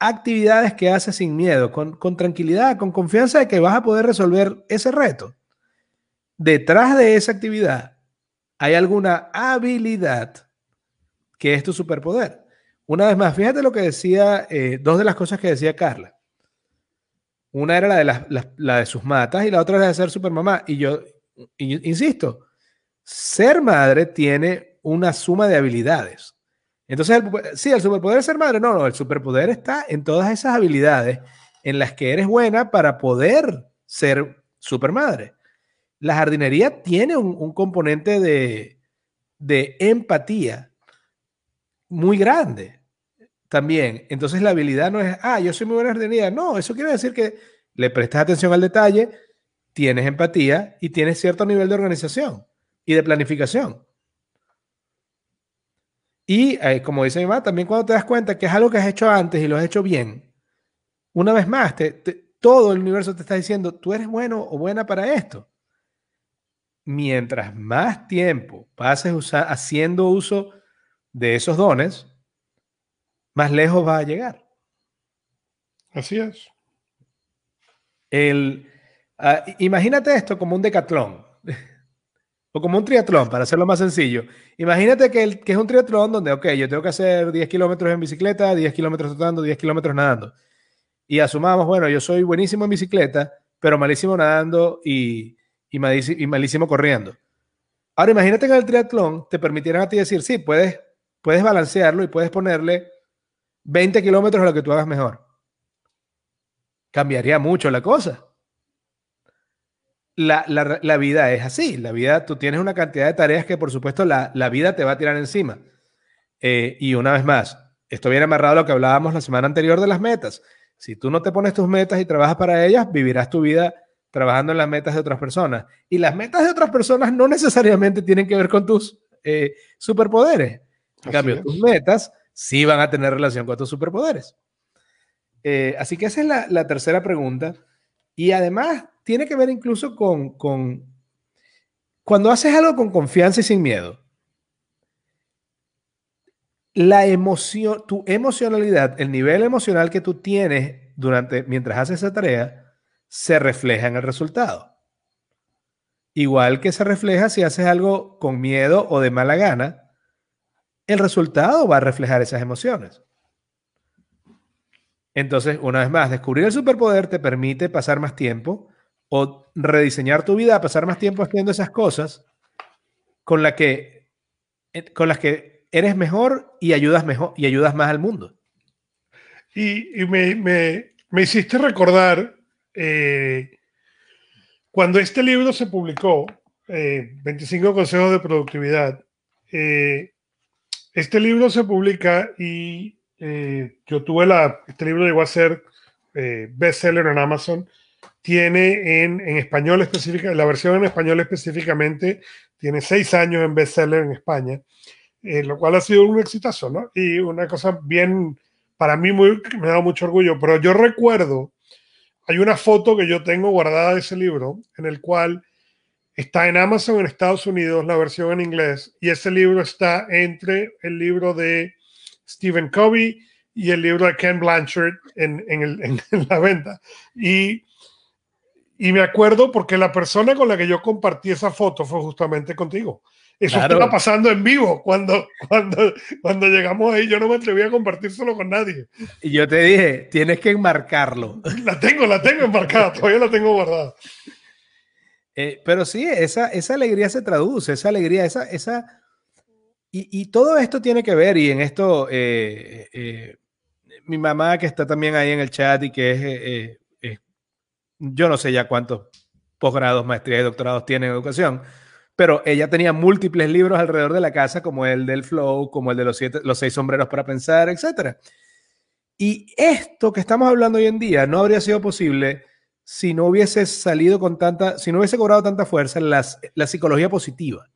actividades que haces sin miedo, con, con tranquilidad, con confianza de que vas a poder resolver ese reto. Detrás de esa actividad hay alguna habilidad que es tu superpoder. Una vez más, fíjate lo que decía, eh, dos de las cosas que decía Carla. Una era la de, la de sus matas y la otra era de ser supermamá. Y yo, insisto, ser madre tiene una suma de habilidades. Entonces, sí, el superpoder es ser madre. No, no, el superpoder está en todas esas habilidades en las que eres buena para poder ser supermadre. La jardinería tiene un, componente de, de empatía muy grande también. Entonces la habilidad no es, ah, yo soy muy buena jardinería. No, eso quiere decir que le prestas atención al detalle, tienes empatía y tienes cierto nivel de organización y de planificación. Y eh, como dice mi mamá, también cuando te das cuenta que es algo que has hecho antes y lo has hecho bien, una vez más, todo el universo te está diciendo, tú eres bueno o buena para esto. Mientras más tiempo pases haciendo uso de esos dones, más lejos va a llegar. Así es. El, ah, imagínate esto como un decatlón o como un triatlón, para hacerlo más sencillo. Imagínate que, el, que es un triatlón donde, ok, yo tengo que hacer 10 kilómetros en bicicleta, 10 kilómetros trotando, 10 kilómetros nadando. Y asumamos, bueno, yo soy buenísimo en bicicleta, pero malísimo nadando y, malísimo corriendo. Ahora imagínate que en el triatlón te permitieran a ti decir, sí, puedes puedes balancearlo y puedes ponerle 20 kilómetros a lo que tú hagas mejor. Cambiaría mucho la cosa. La, la, vida es así. La vida, tú tienes una cantidad de tareas que por supuesto la, la vida te va a tirar encima. Eh, y una vez más, esto viene amarrado a lo que hablábamos la semana anterior de las metas. Si tú no te pones tus metas y trabajas para ellas, vivirás tu vida trabajando en las metas de otras personas. Y las metas de otras personas no necesariamente tienen que ver con tus eh, superpoderes. En cambio, tus metas sí van a tener relación con tus superpoderes. Eh, así que esa es la, la, tercera pregunta. Y además tiene que ver incluso con, con cuando haces algo con confianza y sin miedo. La emoción, tu emocionalidad, el nivel emocional que tú tienes durante, mientras haces esa tarea, se refleja en el resultado. Igual que se refleja si haces algo con miedo o de mala gana, el resultado va a reflejar esas emociones. Entonces, una vez más, descubrir el superpoder te permite pasar más tiempo o rediseñar tu vida, pasar más tiempo haciendo esas cosas con, la que, eh, con las que eres mejor y ayudas, mejor, y ayudas más al mundo. Y, me, me, hiciste recordar eh, cuando este libro se publicó, 25 eh, consejos de productividad, eh, este libro se publica y yo tuve la, este libro llegó a ser bestseller en Amazon, tiene en, en español específica, la versión en español específicamente, tiene seis años en bestseller en España, lo cual ha sido un exitazo, ¿no? Y una cosa bien, para mí muy, me da mucho orgullo, pero yo recuerdo hay una foto que yo tengo guardada de ese libro en el cual está en Amazon en Estados Unidos la versión en inglés y ese libro está entre el libro de Stephen Covey y el libro de Ken Blanchard en, en, la venta. Y, y, me acuerdo porque la persona con la que yo compartí esa foto fue justamente contigo. Eso estaba pasando en vivo cuando, cuando, cuando llegamos ahí. Yo no me atreví a compartírselo con nadie. Y yo te dije, tienes que enmarcarlo. La tengo, la tengo enmarcada, todavía la tengo guardada. Eh, pero sí, esa, esa alegría se traduce, esa alegría, esa... esa... Y, y todo esto tiene que ver, y en esto, eh, eh, mi mamá que está también ahí en el chat y que es, yo no sé ya cuántos posgrados, maestrías y doctorados tiene en educación, pero ella tenía múltiples libros alrededor de la casa, como el del Flow, como el de los, siete, los seis sombreros para pensar, etc. Y esto que estamos hablando hoy en día no habría sido posible si no hubiese salido con tanta, si no hubiese cobrado tanta fuerza las, la psicología positiva.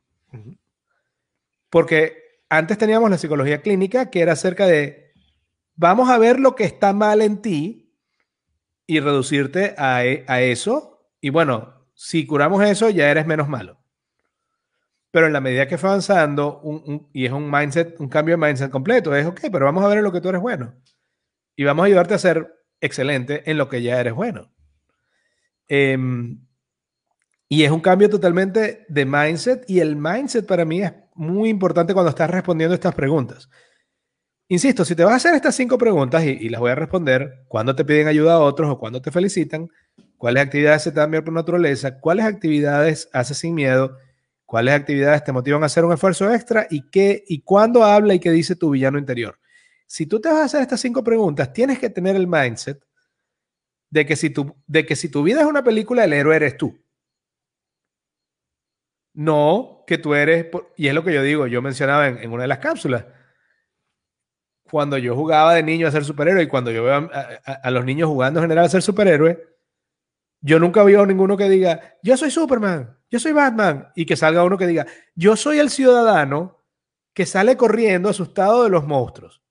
Porque antes teníamos la psicología clínica, que era acerca de, vamos a ver lo que está mal en ti y reducirte a, a eso. Y bueno, si curamos eso, ya eres menos malo. Pero en la medida que fue avanzando, y es un mindset, un cambio de mindset completo, es ok, pero vamos a ver en lo que tú eres bueno. Y vamos a ayudarte a ser excelente en lo que ya eres bueno. Em, y es un cambio totalmente de mindset. Y el mindset para mí es muy importante cuando estás respondiendo estas preguntas. Insisto, si te vas a hacer estas cinco preguntas y, las voy a responder, cuando te piden ayuda a otros o cuando te felicitan, cuáles actividades se te dan bien por naturaleza, cuáles actividades haces sin miedo, ¿Cuáles actividades te motivan a hacer un esfuerzo extra y qué y cuándo habla y qué dice tu villano interior? Si tú te vas a hacer estas cinco preguntas, tienes que tener el mindset de que si tu, de que si tu vida es una película, el héroe eres tú. No que tú eres, y es lo que yo digo, yo mencionaba en, una de las cápsulas, cuando yo jugaba de niño a ser superhéroe y cuando yo veo a, los niños jugando en general a ser superhéroe, yo nunca veo a ninguno que diga, yo soy Superman, yo soy Batman, y que salga uno que diga, yo soy el ciudadano que sale corriendo asustado de los monstruos.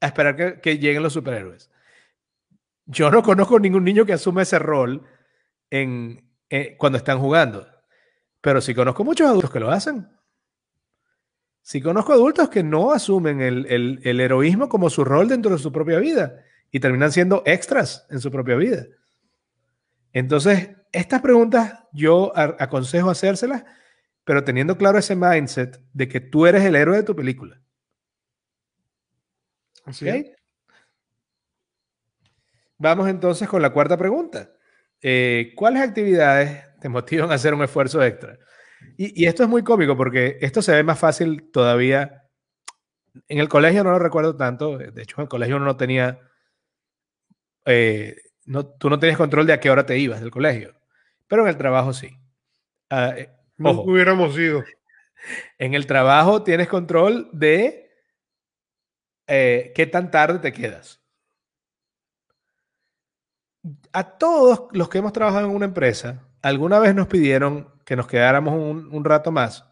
A esperar que, lleguen los superhéroes. Yo no conozco ningún niño que asume ese rol eh, cuando están jugando, pero sí conozco muchos adultos que lo hacen. Sí conozco adultos que no asumen el, el, el heroísmo como su rol dentro de su propia vida y terminan siendo extras en su propia vida. Entonces, estas preguntas yo aconsejo hacérselas, pero teniendo claro ese mindset de que tú eres el héroe de tu película. ¿Okay? Vamos entonces con la cuarta pregunta. Eh, ¿Cuáles actividades te motivan a hacer un esfuerzo extra? Y, y, esto es muy cómico porque esto se ve más fácil todavía. En el colegio no lo recuerdo tanto. De hecho, en el colegio uno no tenía eh, no, tú no tenías control de a qué hora te ibas del colegio, pero en el trabajo sí. Uh, no hubiéramos ido. En el trabajo tienes control de eh, qué tan tarde te quedas. A todos los que hemos trabajado en una empresa, alguna vez nos pidieron que nos quedáramos un, rato más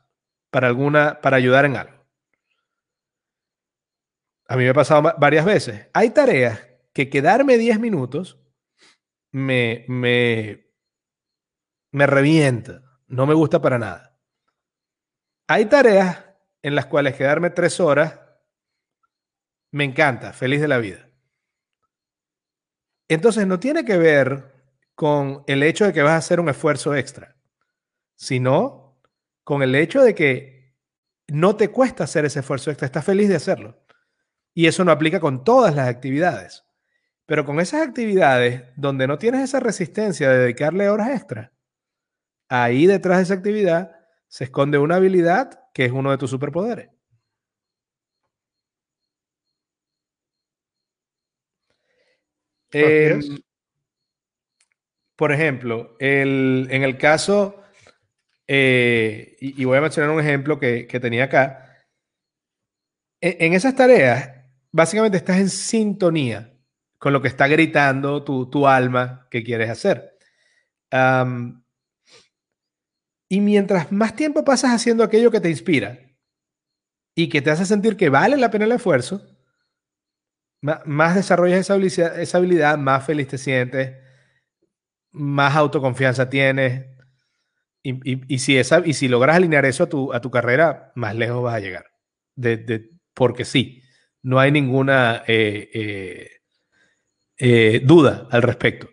para, alguna, para ayudar en algo. A mí me ha pasado varias veces. Hay tareas que quedarme 10 minutos me, me, me revienta. No me gusta para nada. Hay tareas en las cuales quedarme tres horas me encanta, feliz de la vida. Entonces no tiene que ver con el hecho de que vas a hacer un esfuerzo extra, sino con el hecho de que no te cuesta hacer ese esfuerzo extra, estás feliz de hacerlo. Y eso no aplica con todas las actividades. Pero con esas actividades donde no tienes esa resistencia de dedicarle horas extra, ahí detrás de esa actividad se esconde una habilidad que es uno de tus superpoderes. Em, por ejemplo, en el caso, eh, y, voy a mencionar un ejemplo que, tenía acá, e, en, esas tareas, básicamente estás en sintonía con lo que está gritando tu, alma que quieres hacer. y mientras más tiempo pasas haciendo aquello que te inspira y que te hace sentir que vale la pena el esfuerzo, más desarrollas esa habilidad, más feliz te sientes, más autoconfianza tienes. Y, si, logras alinear eso a tu, carrera, más lejos vas a llegar. Porque sí, no hay ninguna eh, eh, eh, duda al respecto.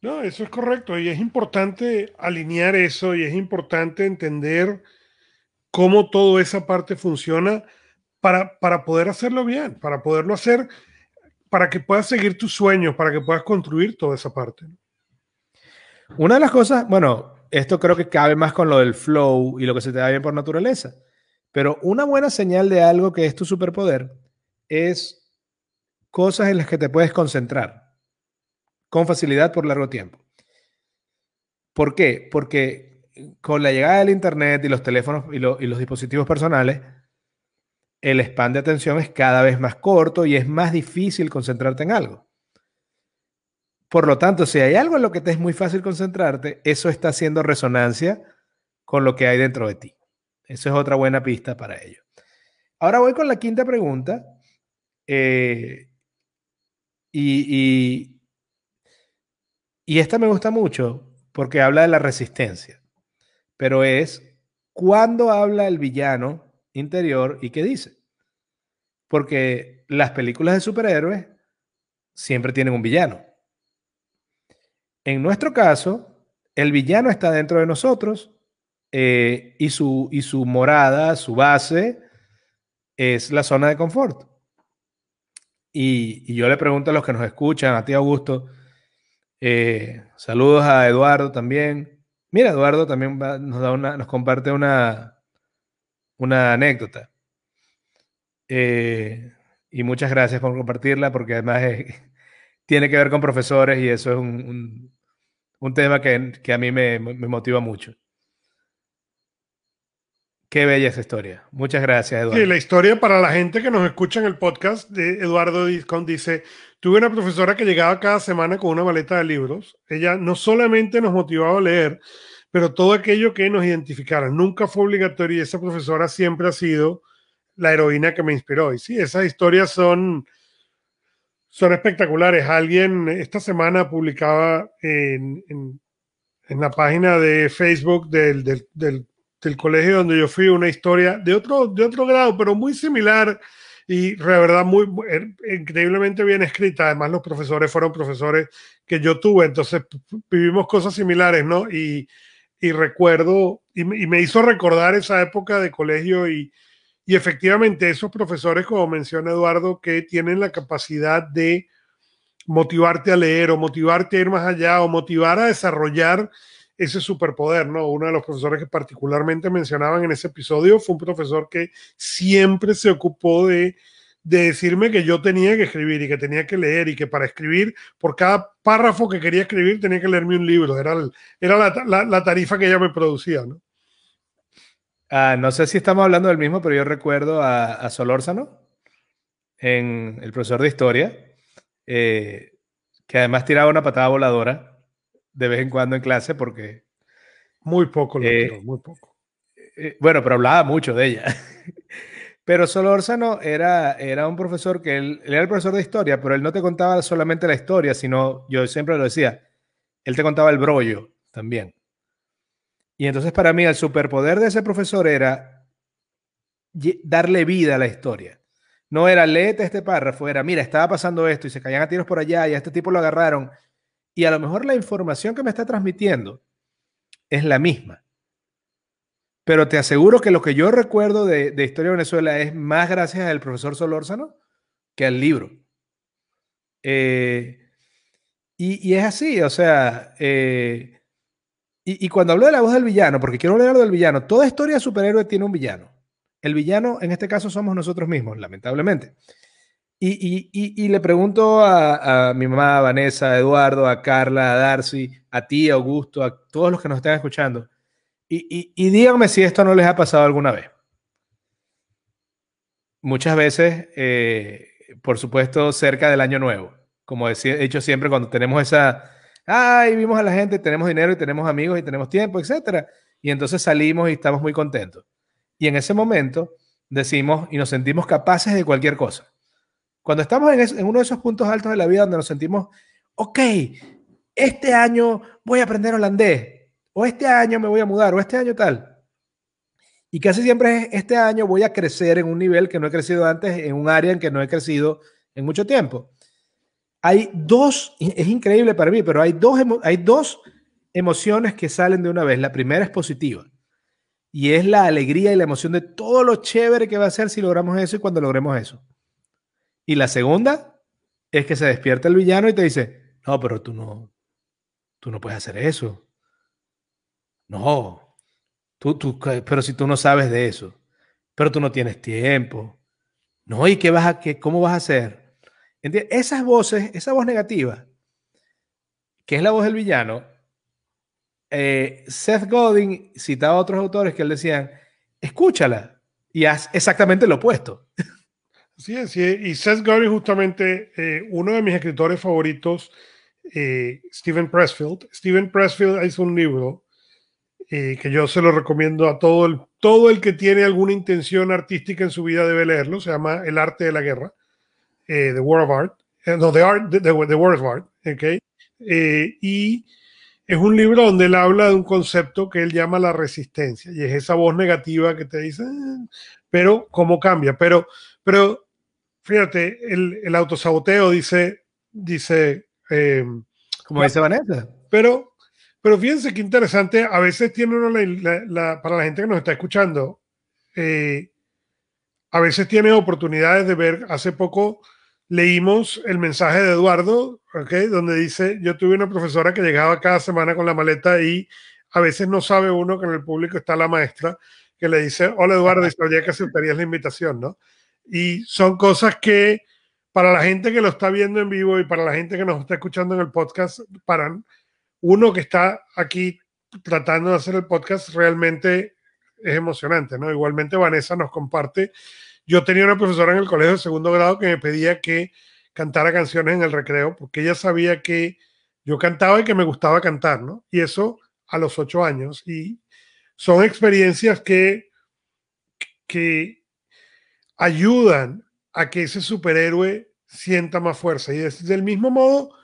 No, eso es correcto. Y es importante alinear eso y es importante entender cómo toda esa parte funciona para, poder hacerlo bien, para poderlo hacer, para que puedas seguir tus sueños, para que puedas construir toda esa parte. Una de las cosas, bueno, esto creo que cabe más con lo del flow y lo que se te da bien por naturaleza, pero una buena señal de algo que es tu superpoder es cosas en las que te puedes concentrar con facilidad por largo tiempo. ¿Por qué? Porque con la llegada del Internet y los teléfonos y, los dispositivos personales, el span de atención es cada vez más corto y es más difícil concentrarte en algo. Por lo tanto, si hay algo en lo que te es muy fácil concentrarte, eso está haciendo resonancia con lo que hay dentro de ti. Eso es otra buena pista para ello. Ahora voy con la quinta pregunta. Eh, y, y esta me gusta mucho porque habla de la resistencia. Pero es, ¿cuándo habla el villano interior y qué dice. Porque las películas de superhéroes siempre tienen un villano. En nuestro caso, el villano está dentro de nosotros eh, y, su, y su morada, su base, es la zona de confort. Y, yo le pregunto a los que nos escuchan, a ti Augusto, eh, saludos a Eduardo también. Mira, Eduardo también nos, da una, nos comparte una, una anécdota. Eh, y muchas gracias por compartirla porque además tiene que ver con profesores y eso es un, tema que, a mí me, motiva mucho. Qué bella esa historia. Muchas gracias, Eduardo. Sí, la historia para la gente que nos escucha en el podcast de Eduardo Discon dice, tuve una profesora que llegaba cada semana con una maleta de libros. Ella no solamente nos motivaba a leer, pero todo aquello que nos identificara. Nunca fue obligatorio y esa profesora siempre ha sido la heroína que me inspiró. Y sí, esas historias son, son espectaculares. Alguien esta semana publicaba en, en, la página de Facebook del, del, del, colegio donde yo fui una historia de otro, de otro grado, pero muy similar y de verdad muy, increíblemente bien escrita. Además, los profesores fueron profesores que yo tuve, entonces vivimos cosas similares, ¿no? Y, y recuerdo, y, me hizo recordar esa época de colegio y, y efectivamente esos profesores, como menciona Eduardo, que tienen la capacidad de motivarte a leer o motivarte a ir más allá o motivar a desarrollar ese superpoder, ¿no? Uno de los profesores que particularmente mencionaban en ese episodio fue un profesor que siempre se ocupó de de decirme que yo tenía que escribir y que tenía que leer y que para escribir, por cada párrafo que quería escribir, tenía que leerme un libro. Era, era la, tarifa que ella me producía, ¿no? Ah, no sé si estamos hablando del mismo, pero yo recuerdo a, Solórzano, en el profesor de historia, eh, que además tiraba una patada voladora de vez en cuando en clase porque... Muy poco, lo eh, muy poco. Eh, bueno, pero hablaba mucho de ella. Pero Solórzano era, era un profesor que él, era el profesor de historia, pero él no te contaba solamente la historia, sino, yo siempre lo decía, él te contaba el brollo también. Y entonces para mí el superpoder de ese profesor era darle vida a la historia. No era léete este párrafo, era mira, estaba pasando esto y se caían a tiros por allá y a este tipo lo agarraron. Y a lo mejor la información que me está transmitiendo es la misma. Pero te aseguro que lo que yo recuerdo de, Historia de Venezuela es más gracias al profesor Solórzano que al libro. Eh, y, es así, o sea, eh, y, cuando hablo de la voz del villano, porque quiero hablar del villano, toda historia de superhéroe tiene un villano. El villano, en este caso, somos nosotros mismos, lamentablemente. Y, le pregunto a, a, mi mamá, Vanessa, a Eduardo, a Carla, a Darcy, a ti, a Augusto, a todos los que nos están escuchando. Y, díganme si esto no les ha pasado alguna vez. Muchas veces, eh, por supuesto, cerca del año nuevo. Como he dicho siempre, cuando tenemos esa, ay, vimos a la gente, tenemos dinero y tenemos amigos y tenemos tiempo, etcétera. Y entonces salimos y estamos muy contentos. Y en ese momento decimos y nos sentimos capaces de cualquier cosa. Cuando estamos en, en uno de esos puntos altos de la vida donde nos sentimos, ok, este año voy a aprender holandés, o este año me voy a mudar, o este año tal. Y casi siempre este año voy a crecer en un nivel que no he crecido antes, en un área en que no he crecido en mucho tiempo. Hay dos, es increíble para mí, pero hay dos, hay dos emociones que salen de una vez. La primera es positiva y es la alegría y la emoción de todo lo chévere que va a ser si logramos eso y cuando logremos eso. Y la segunda es que se despierta el villano y te dice, no, pero tú no, tú no puedes hacer eso. No, tú, tú, pero si tú no sabes de eso, pero tú no tienes tiempo. No, ¿y qué vas a, qué, cómo vas a hacer? Esas voces, esa voz negativa, que es la voz del villano, eh, Seth Godin citaba a otros autores que él decían, escúchala y haz exactamente lo opuesto. Sí, sí, y Seth Godin justamente, eh, uno de mis escritores favoritos, eh, Steven Pressfield. Steven Pressfield hizo un libro que yo se lo recomiendo a todo el, todo el que tiene alguna intención artística en su vida debe leerlo. Se llama El arte de la guerra, eh, The War of Art. Eh, no, The, Art, the, War of Art. Okay. Eh, y es un libro donde él habla de un concepto que él llama la resistencia. Y es esa voz negativa que te dice, ah", pero cómo cambia. Pero, pero fíjate, el, el autosaboteo dice, dice... como dice Vanessa. Pero pero fíjense qué interesante, a veces tiene uno, la, para la gente que nos está escuchando, eh, a veces tiene oportunidades de ver, hace poco leímos el mensaje de Eduardo, okay, donde dice, yo tuve una profesora que llegaba cada semana con la maleta y a veces no sabe uno que en el público está la maestra que le dice, hola Eduardo, sabía que aceptarías la invitación, ¿no? Y son cosas que para la gente que lo está viendo en vivo y para la gente que nos está escuchando en el podcast, paran uno que está aquí tratando de hacer el podcast realmente es emocionante, ¿no? Igualmente Vanessa nos comparte. Yo tenía una profesora en el colegio de segundo grado que me pedía que cantara canciones en el recreo porque ella sabía que yo cantaba y que me gustaba cantar, ¿no? Y eso a los ocho años. Y son experiencias que, que ayudan a que ese superhéroe sienta más fuerza. Y es del mismo modo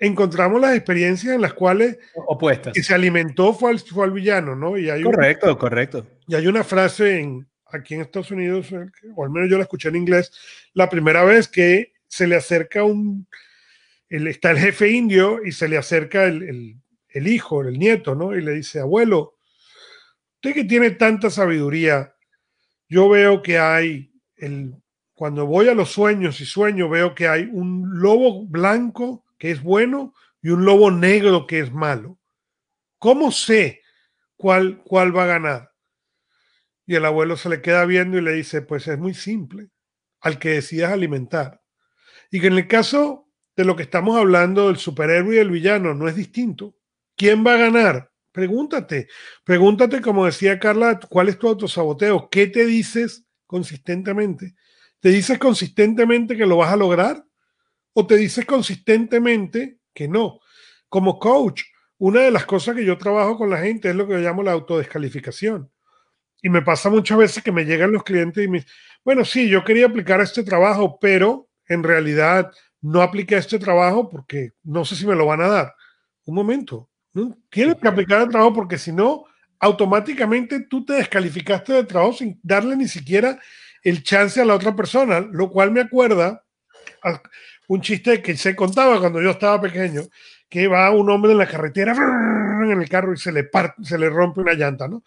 encontramos las experiencias en las cuales opuestas que se alimentó fue al, fue al villano, ¿no? Y hay correcto, correcto. Y hay una frase en, aquí en Estados Unidos, eh, o al menos yo la escuché en inglés, la primera vez que se le acerca un, el, está el jefe indio y se le acerca el, el, el hijo, el nieto, ¿no? Y le dice, abuelo, usted que tiene tanta sabiduría, yo veo que hay, el, cuando voy a los sueños y sueño, veo que hay un lobo blanco que es bueno y un lobo negro que es malo. ¿Cómo sé cuál, cuál va a ganar? Y el abuelo se le queda viendo y le dice, pues es muy simple. al que decidas alimentar. Y que en el caso de lo que estamos hablando del superhéroe y el villano no es distinto. ¿Quién va a ganar? Pregúntate, pregúntate, como decía Carla, ¿cuál es tu autosaboteo? ¿Qué te dices consistentemente? ¿Te dices consistentemente que lo vas a lograr? ¿O te dices consistentemente que no? Como coach, una de las cosas que yo trabajo con la gente es lo que yo llamo la autodescalificación. Y me pasa muchas veces que me llegan los clientes y me dicen, bueno, sí, yo quería aplicar este trabajo, pero en realidad no apliqué este trabajo porque no sé si me lo van a dar. Un momento, ¿no? tienes que aplicar el trabajo porque si no, automáticamente tú te descalificaste del trabajo sin darle ni siquiera el chance a la otra persona, lo cual me acuerda a un chiste que se contaba cuando yo estaba pequeño, que va un hombre en la carretera en el carro y se le, se le rompe una llanta, ¿no?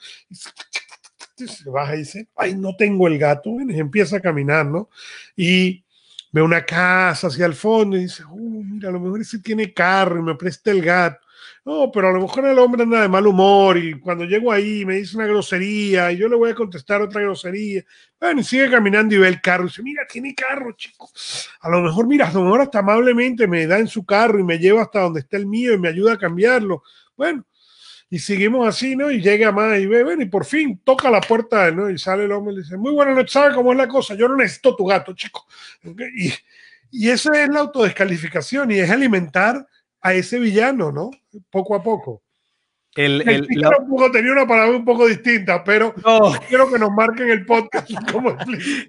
Se baja y dice, ay, no tengo el gato, y empieza a caminar, ¿no? Y ve una casa hacia el fondo y dice, oh, mira, a lo mejor ese tiene carro y me presta el gato. No, pero a lo mejor el hombre anda de mal humor y cuando llego ahí me dice una grosería y yo le voy a contestar otra grosería. Bueno, y sigue caminando y ve el carro y dice, mira, tiene carro, chico. A lo mejor, mira, a lo mejor hasta amablemente me da en su carro y me lleva hasta donde está el mío y me ayuda a cambiarlo. Bueno, y seguimos así, ¿no? Y llega más y ve, bueno, y por fin toca la puerta, ¿no? Y sale el hombre y dice, muy buena noche, ¿sabe cómo es la cosa? Yo no necesito tu gato, chico. Y, y esa es la autodescalificación y es alimentar a ese villano, ¿no? Poco a poco. El, el, tenía una palabra un poco distinta, pero no. quiero que nos marquen el podcast como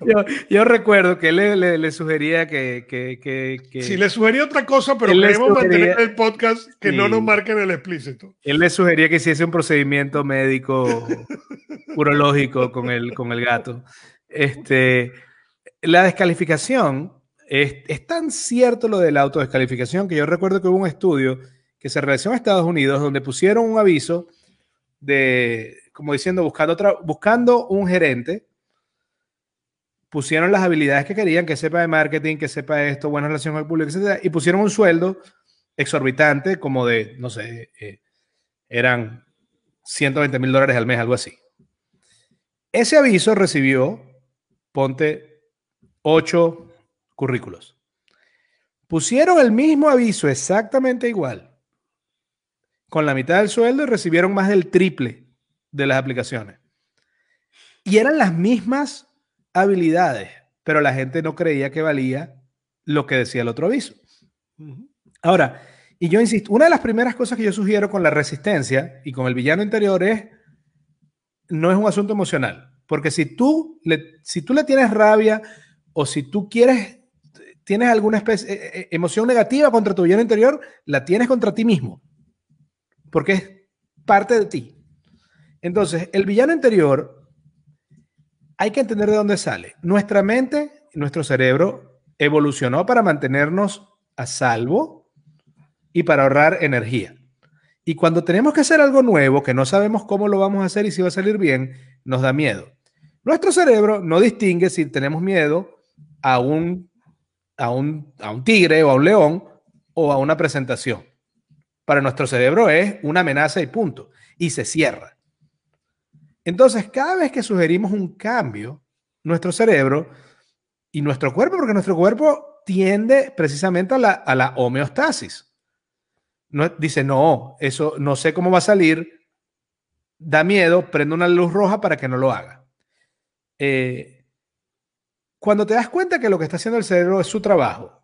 yo, yo, recuerdo que él le, le, sugería que, que, que, Sí, le sugería otra cosa, pero queremos mantener el podcast que no nos marquen el explícito. Él le sugería que hiciese un procedimiento médico urológico con el, con el gato. Este, la descalificación es, es tan cierto lo de la autodescalificación que yo recuerdo que hubo un estudio que se realizó en Estados Unidos, donde pusieron un aviso de, como diciendo, buscando, buscando un gerente, pusieron las habilidades que querían, que sepa de marketing, que sepa esto, buena relación con el público, etc. Y pusieron un sueldo exorbitante, como de, no sé, eh, eran 120 mil dólares al mes, algo así. Ese aviso recibió, ponte, ocho currículos. Pusieron el mismo aviso exactamente igual con la mitad del sueldo y recibieron más del triple de las aplicaciones. Y eran las mismas habilidades, pero la gente no creía que valía lo que decía el otro aviso. Ahora, y yo insisto, una de las primeras cosas que yo sugiero con la resistencia y con el villano interior es, no es un asunto emocional, porque si tú le, si tú le tienes rabia o si tú quieres, tienes alguna especie, eh, eh, emoción negativa contra tu villano interior, la tienes contra ti mismo porque es parte de ti. Entonces, el villano interior, hay que entender de dónde sale. Nuestra mente, nuestro cerebro, evolucionó para mantenernos a salvo y para ahorrar energía. Y cuando tenemos que hacer algo nuevo, que no sabemos cómo lo vamos a hacer y si va a salir bien, nos da miedo. Nuestro cerebro no distingue si tenemos miedo a un, a un, a un tigre o a un león o a una presentación para nuestro cerebro es una amenaza y punto. Y se cierra. Entonces, cada vez que sugerimos un cambio, nuestro cerebro y nuestro cuerpo, porque nuestro cuerpo tiende precisamente a la, homeostasis. Dice, no, eso no sé cómo va a salir, da miedo, prende una luz roja para que no lo haga. Eh, cuando te das cuenta que lo que está haciendo el cerebro es su trabajo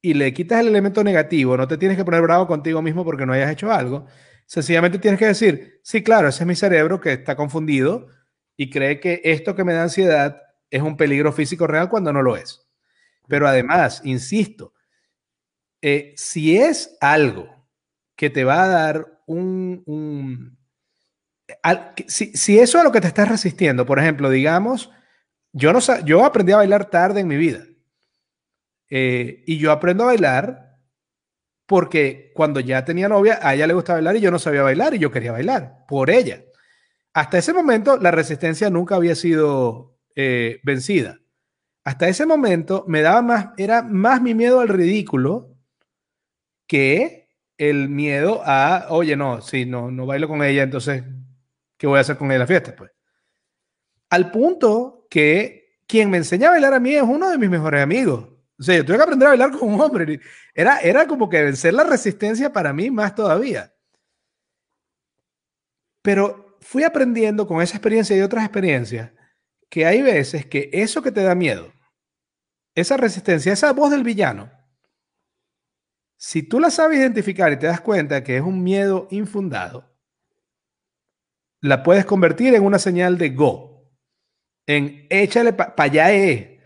y le quitas el elemento negativo, no te tienes que poner bravo contigo mismo porque no hayas hecho algo. Sencillamente tienes que decir, sí, claro, ese es mi cerebro que está confundido y cree que esto que me da ansiedad es un peligro físico real cuando no lo es. Pero además, insisto, eh, si es algo que te va a dar un... si, si, eso es lo que te estás resistiendo, por ejemplo, digamos, yo, no, yo aprendí a bailar tarde en mi vida. Eh, y yo aprendo a bailar porque cuando ya tenía novia, a ella le gustaba bailar y yo no sabía bailar y yo quería bailar por ella. Hasta ese momento la resistencia nunca había sido eh, vencida. Hasta ese momento me daba más, era más mi miedo al ridículo que el miedo a, oye, no, si no, no bailo con ella, entonces, ¿qué voy a hacer con ella en la fiesta? Pues. Al punto que quien me enseña a bailar a mí es uno de mis mejores amigos. O sea, yo tuve que aprender a bailar con un hombre. Era, era como que vencer la resistencia para mí más todavía. Pero fui aprendiendo con esa experiencia y otras experiencias que hay veces que eso que te da miedo, esa resistencia, esa voz del villano, si tú la sabes identificar y te das cuenta que es un miedo infundado, la puedes convertir en una señal de go, en échale para pa allá es.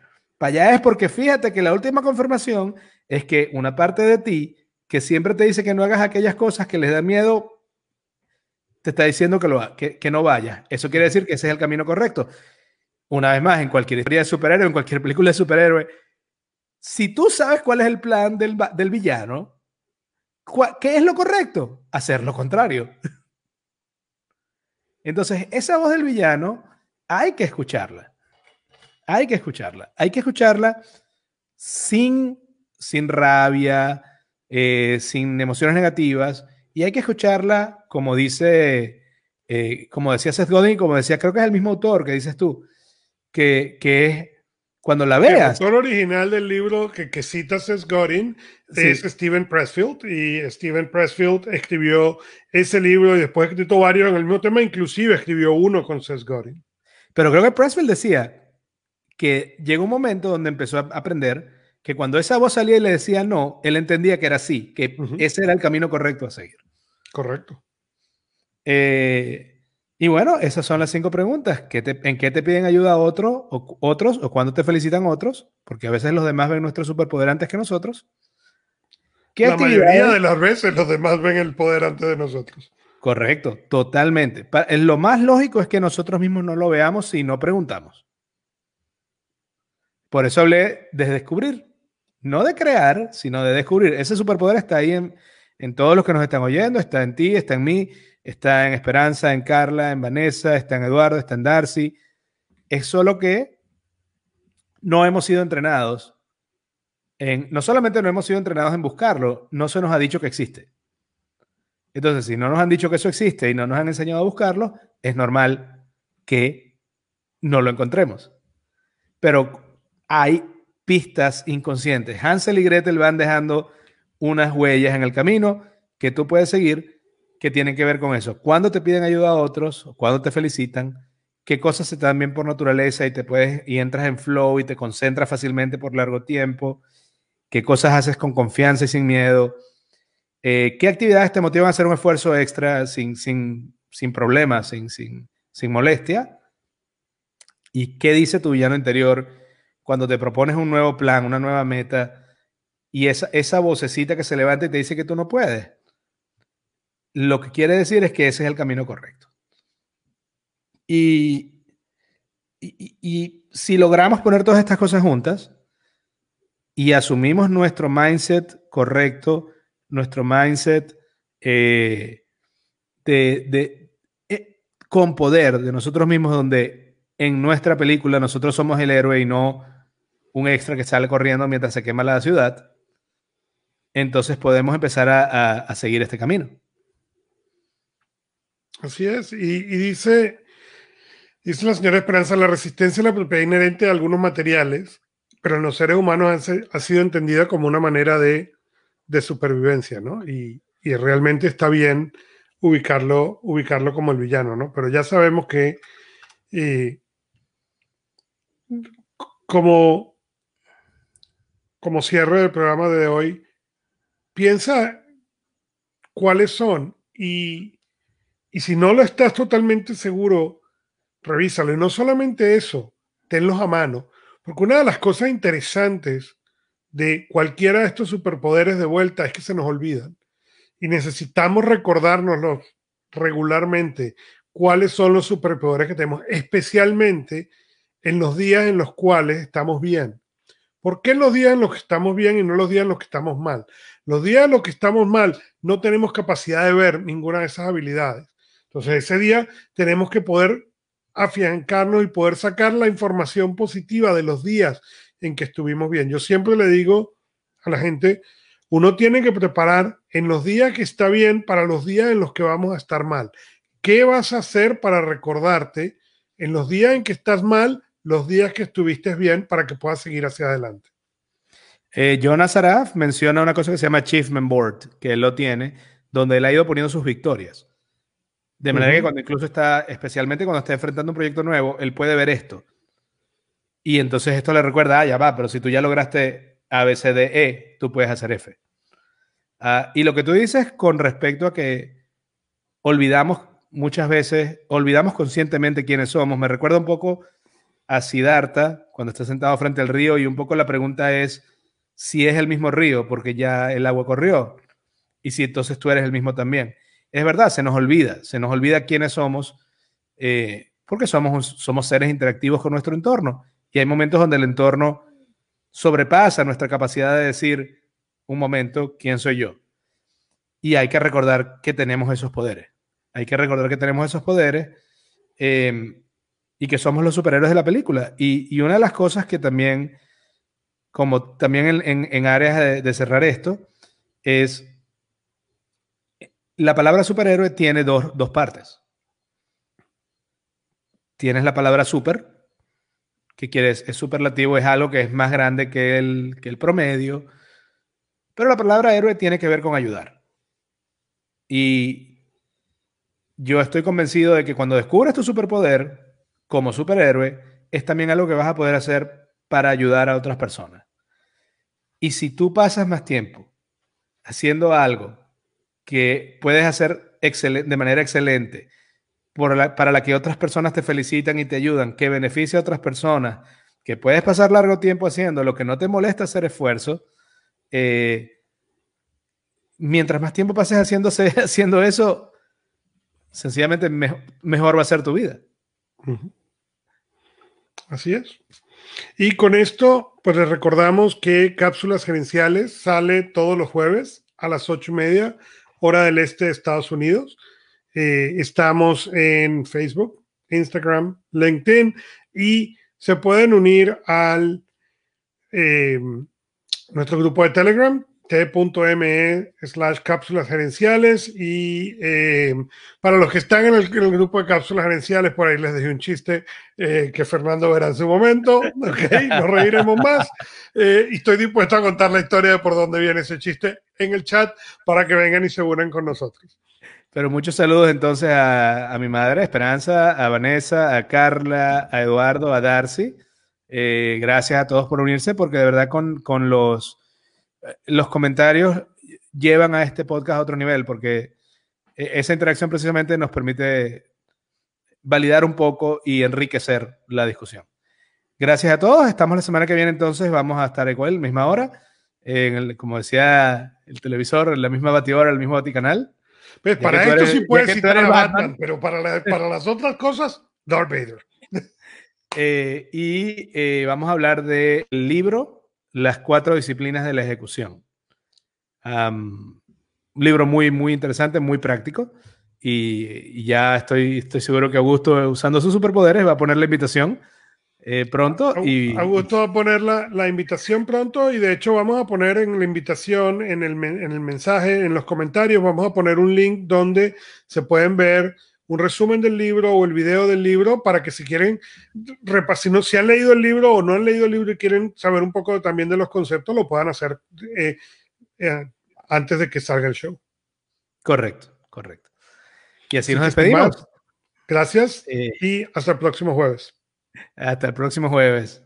Para allá es porque fíjate que la última confirmación es que una parte de ti que siempre te dice que no hagas aquellas cosas que les da miedo, te está diciendo que, lo, que, que no vayas. Eso quiere decir que ese es el camino correcto. Una vez más, en cualquier historia de superhéroe, en cualquier película de superhéroe, si tú sabes cuál es el plan del, del villano, ¿qué es lo correcto? Hacer lo contrario. Entonces, esa voz del villano hay que escucharla. Hay que escucharla. Hay que escucharla sin, sin rabia, eh, sin emociones negativas. Y hay que escucharla, como dice, eh, como decía Seth Godin, como decía, creo que es el mismo autor que dices tú, que, que es cuando la veas. El autor original del libro que, que cita Seth Godin es Steven Pressfield y Steven Pressfield escribió ese libro y después escrito varios en el mismo tema, inclusive escribió uno con Seth Godin. Pero creo que Pressfield decía que llegó un momento donde empezó a aprender que cuando esa voz salía y le decía no, él entendía que era así, que ese era el camino correcto a seguir. Correcto. Eh, y bueno, esas son las cinco preguntas. ¿En qué te piden ayuda otro, o, otros o cuándo te felicitan otros? Porque a veces los demás ven nuestro superpoder antes que nosotros. ¿Qué la mayoría de las veces los demás ven el poder antes de nosotros. Correcto, totalmente. Lo más lógico es que nosotros mismos no lo veamos si no preguntamos. Por eso hablé de descubrir, no de crear, sino de descubrir. Ese superpoder está ahí en, todos los que nos están oyendo, está en ti, está en mí está en Esperanza, en Carla, en Vanessa, está en Eduardo, está en Darcy. Es solo que no hemos sido entrenados en, no solamente no hemos sido entrenados en buscarlo, no se nos ha dicho que existe. Entonces, si no nos han dicho que eso existe y no nos han enseñado a buscarlo, es normal que no lo encontremos. Pero hay pistas inconscientes. Hansel y Gretel van dejando unas huellas en el camino que tú puedes seguir que tienen que ver con eso. Cuando te piden ayuda a otros, cuando te felicitan, qué cosas se te dan bien por naturaleza y te puedes y entras en flow y te concentras fácilmente por largo tiempo, qué cosas haces con confianza y sin miedo, eh, qué actividades te motivan a hacer un esfuerzo extra sin, sin, sin problemas, sin, sin, sin molestia, y qué dice tu villano interior cuando te propones un nuevo plan, una nueva meta, y esa, esa vocecita que se levanta y te dice que tú no puedes lo que quiere decir es que ese es el camino correcto. Y, y, si logramos poner todas estas cosas juntas y asumimos nuestro mindset correcto, nuestro mindset eh, de, eh, con poder de nosotros mismos, donde en nuestra película nosotros somos el héroe y no un extra que sale corriendo mientras se quema la ciudad, entonces podemos empezar a seguir este camino. Así es, y, dice, dice la señora Esperanza, la resistencia a la propiedad inherente a algunos materiales, pero en los seres humanos ha, sido entendida como una manera de, supervivencia, ¿no? Y, realmente está bien ubicarlo, ubicarlo como el villano, ¿no? Pero ya sabemos que eh, como, como cierre del programa de hoy, piensa cuáles son y y si no lo estás totalmente seguro, revísalo. Y no solamente eso, tenlos a mano. Porque una de las cosas interesantes de cualquiera de estos superpoderes de vuelta es que se nos olvidan. Y necesitamos recordárnoslos regularmente cuáles son los superpoderes que tenemos, especialmente en los días en los cuales estamos bien. ¿Por qué los días en los que estamos bien y no los días en los que estamos mal? Los días en los que estamos mal no tenemos capacidad de ver ninguna de esas habilidades. Entonces, ese día tenemos que poder afiancarnos y poder sacar la información positiva de los días en que estuvimos bien. Yo siempre le digo a la gente, uno tiene que preparar en los días que está bien para los días en los que vamos a estar mal. ¿Qué vas a hacer para recordarte en los días en que estás mal los días que estuviste bien para que puedas seguir hacia adelante. Eh, Jonas Araf menciona una cosa que se llama Achievement Board, que él lo tiene, donde él ha ido poniendo sus victorias. De manera que cuando incluso está, especialmente cuando está enfrentando un proyecto nuevo, él puede ver esto. Y entonces esto le recuerda, ah, ya va, pero si tú ya lograste A, B, C, D, E, tú puedes hacer F. Ah, y lo que tú dices con respecto a que olvidamos muchas veces, olvidamos conscientemente quiénes somos, me recuerda un poco a Siddhartha cuando está sentado frente al río y un poco la pregunta es si es el mismo río porque ya el agua corrió y si entonces tú eres el mismo también. Es verdad, se nos olvida, se nos olvida quiénes somos eh, porque somos, somos seres interactivos con nuestro entorno y hay momentos donde el entorno sobrepasa nuestra capacidad de decir, un momento, ¿quién soy yo? Y hay que recordar que tenemos esos poderes. Hay que recordar que tenemos esos poderes em, y que somos los superhéroes de la película. Y, una de las cosas que también, como también en, áreas de, cerrar esto, es la palabra superhéroe tiene dos, dos partes. Tienes la palabra super, que quieres, es superlativo, es algo que es más grande que el, que el promedio. Pero la palabra héroe tiene que ver con ayudar. Y yo estoy convencido de que cuando descubres tu superpoder como superhéroe, es también algo que vas a poder hacer para ayudar a otras personas. Y si tú pasas más tiempo haciendo algo que puedes hacer de manera excelente, para la que otras personas te felicitan y te ayudan, que beneficia a otras personas, que puedes pasar largo tiempo haciendo, lo que no te molesta hacer esfuerzo, eh, mientras más tiempo pases haciendo eso, sencillamente mejor va a ser tu vida. Así es. Y con esto, pues les recordamos que Cápsulas Gerenciales sale todos los jueves a las ocho y media, hora del este de Estados Unidos. Eh, estamos en Facebook, Instagram, LinkedIn y se pueden unir al eh, nuestro grupo de Telegram, t.me slash cápsulas gerenciales y eh, para los que están en el, grupo de cápsulas gerenciales, por ahí les dejé un chiste que Fernando verá en su momento, ok, nos reiremos más y estoy dispuesto a contar la historia de por dónde viene ese chiste en el chat para que vengan y se unan con nosotros. Pero muchos saludos entonces a, mi madre, Esperanza, a Vanessa, a Carla, a Eduardo, a Darcy. Eh, gracias a todos por unirse porque de verdad con, los, los comentarios llevan a este podcast a otro nivel porque e, esa interacción precisamente nos permite validar un poco y enriquecer la discusión. Gracias a todos. Estamos la semana que viene entonces. Vamos a estar igual, misma hora. En como decía el televisor, en la misma batidora, el mismo baticanal. Pues para esto sí puedes citar a Batman, pero para, para las otras cosas, Darth Vader. Eh, y eh, vamos a hablar del libro Las cuatro disciplinas de la ejecución. un libro muy, muy interesante, muy práctico. Y, ya estoy, estoy seguro que Augusto, usando sus superpoderes, va a poner la invitación eh, pronto. Y, Augusto va a poner la, la, invitación pronto y de hecho vamos a poner en la invitación, en el, en el mensaje, en los comentarios, vamos a poner un link donde se pueden ver un resumen del libro o el video del libro para que si quieren repasar, si, han leído el libro o no han leído el libro y quieren saber un poco también de los conceptos, lo puedan hacer eh, eh, antes de que salga el show. Correcto, correcto. Y así nos despedimos. Gracias y hasta el próximo jueves. Hasta el próximo jueves.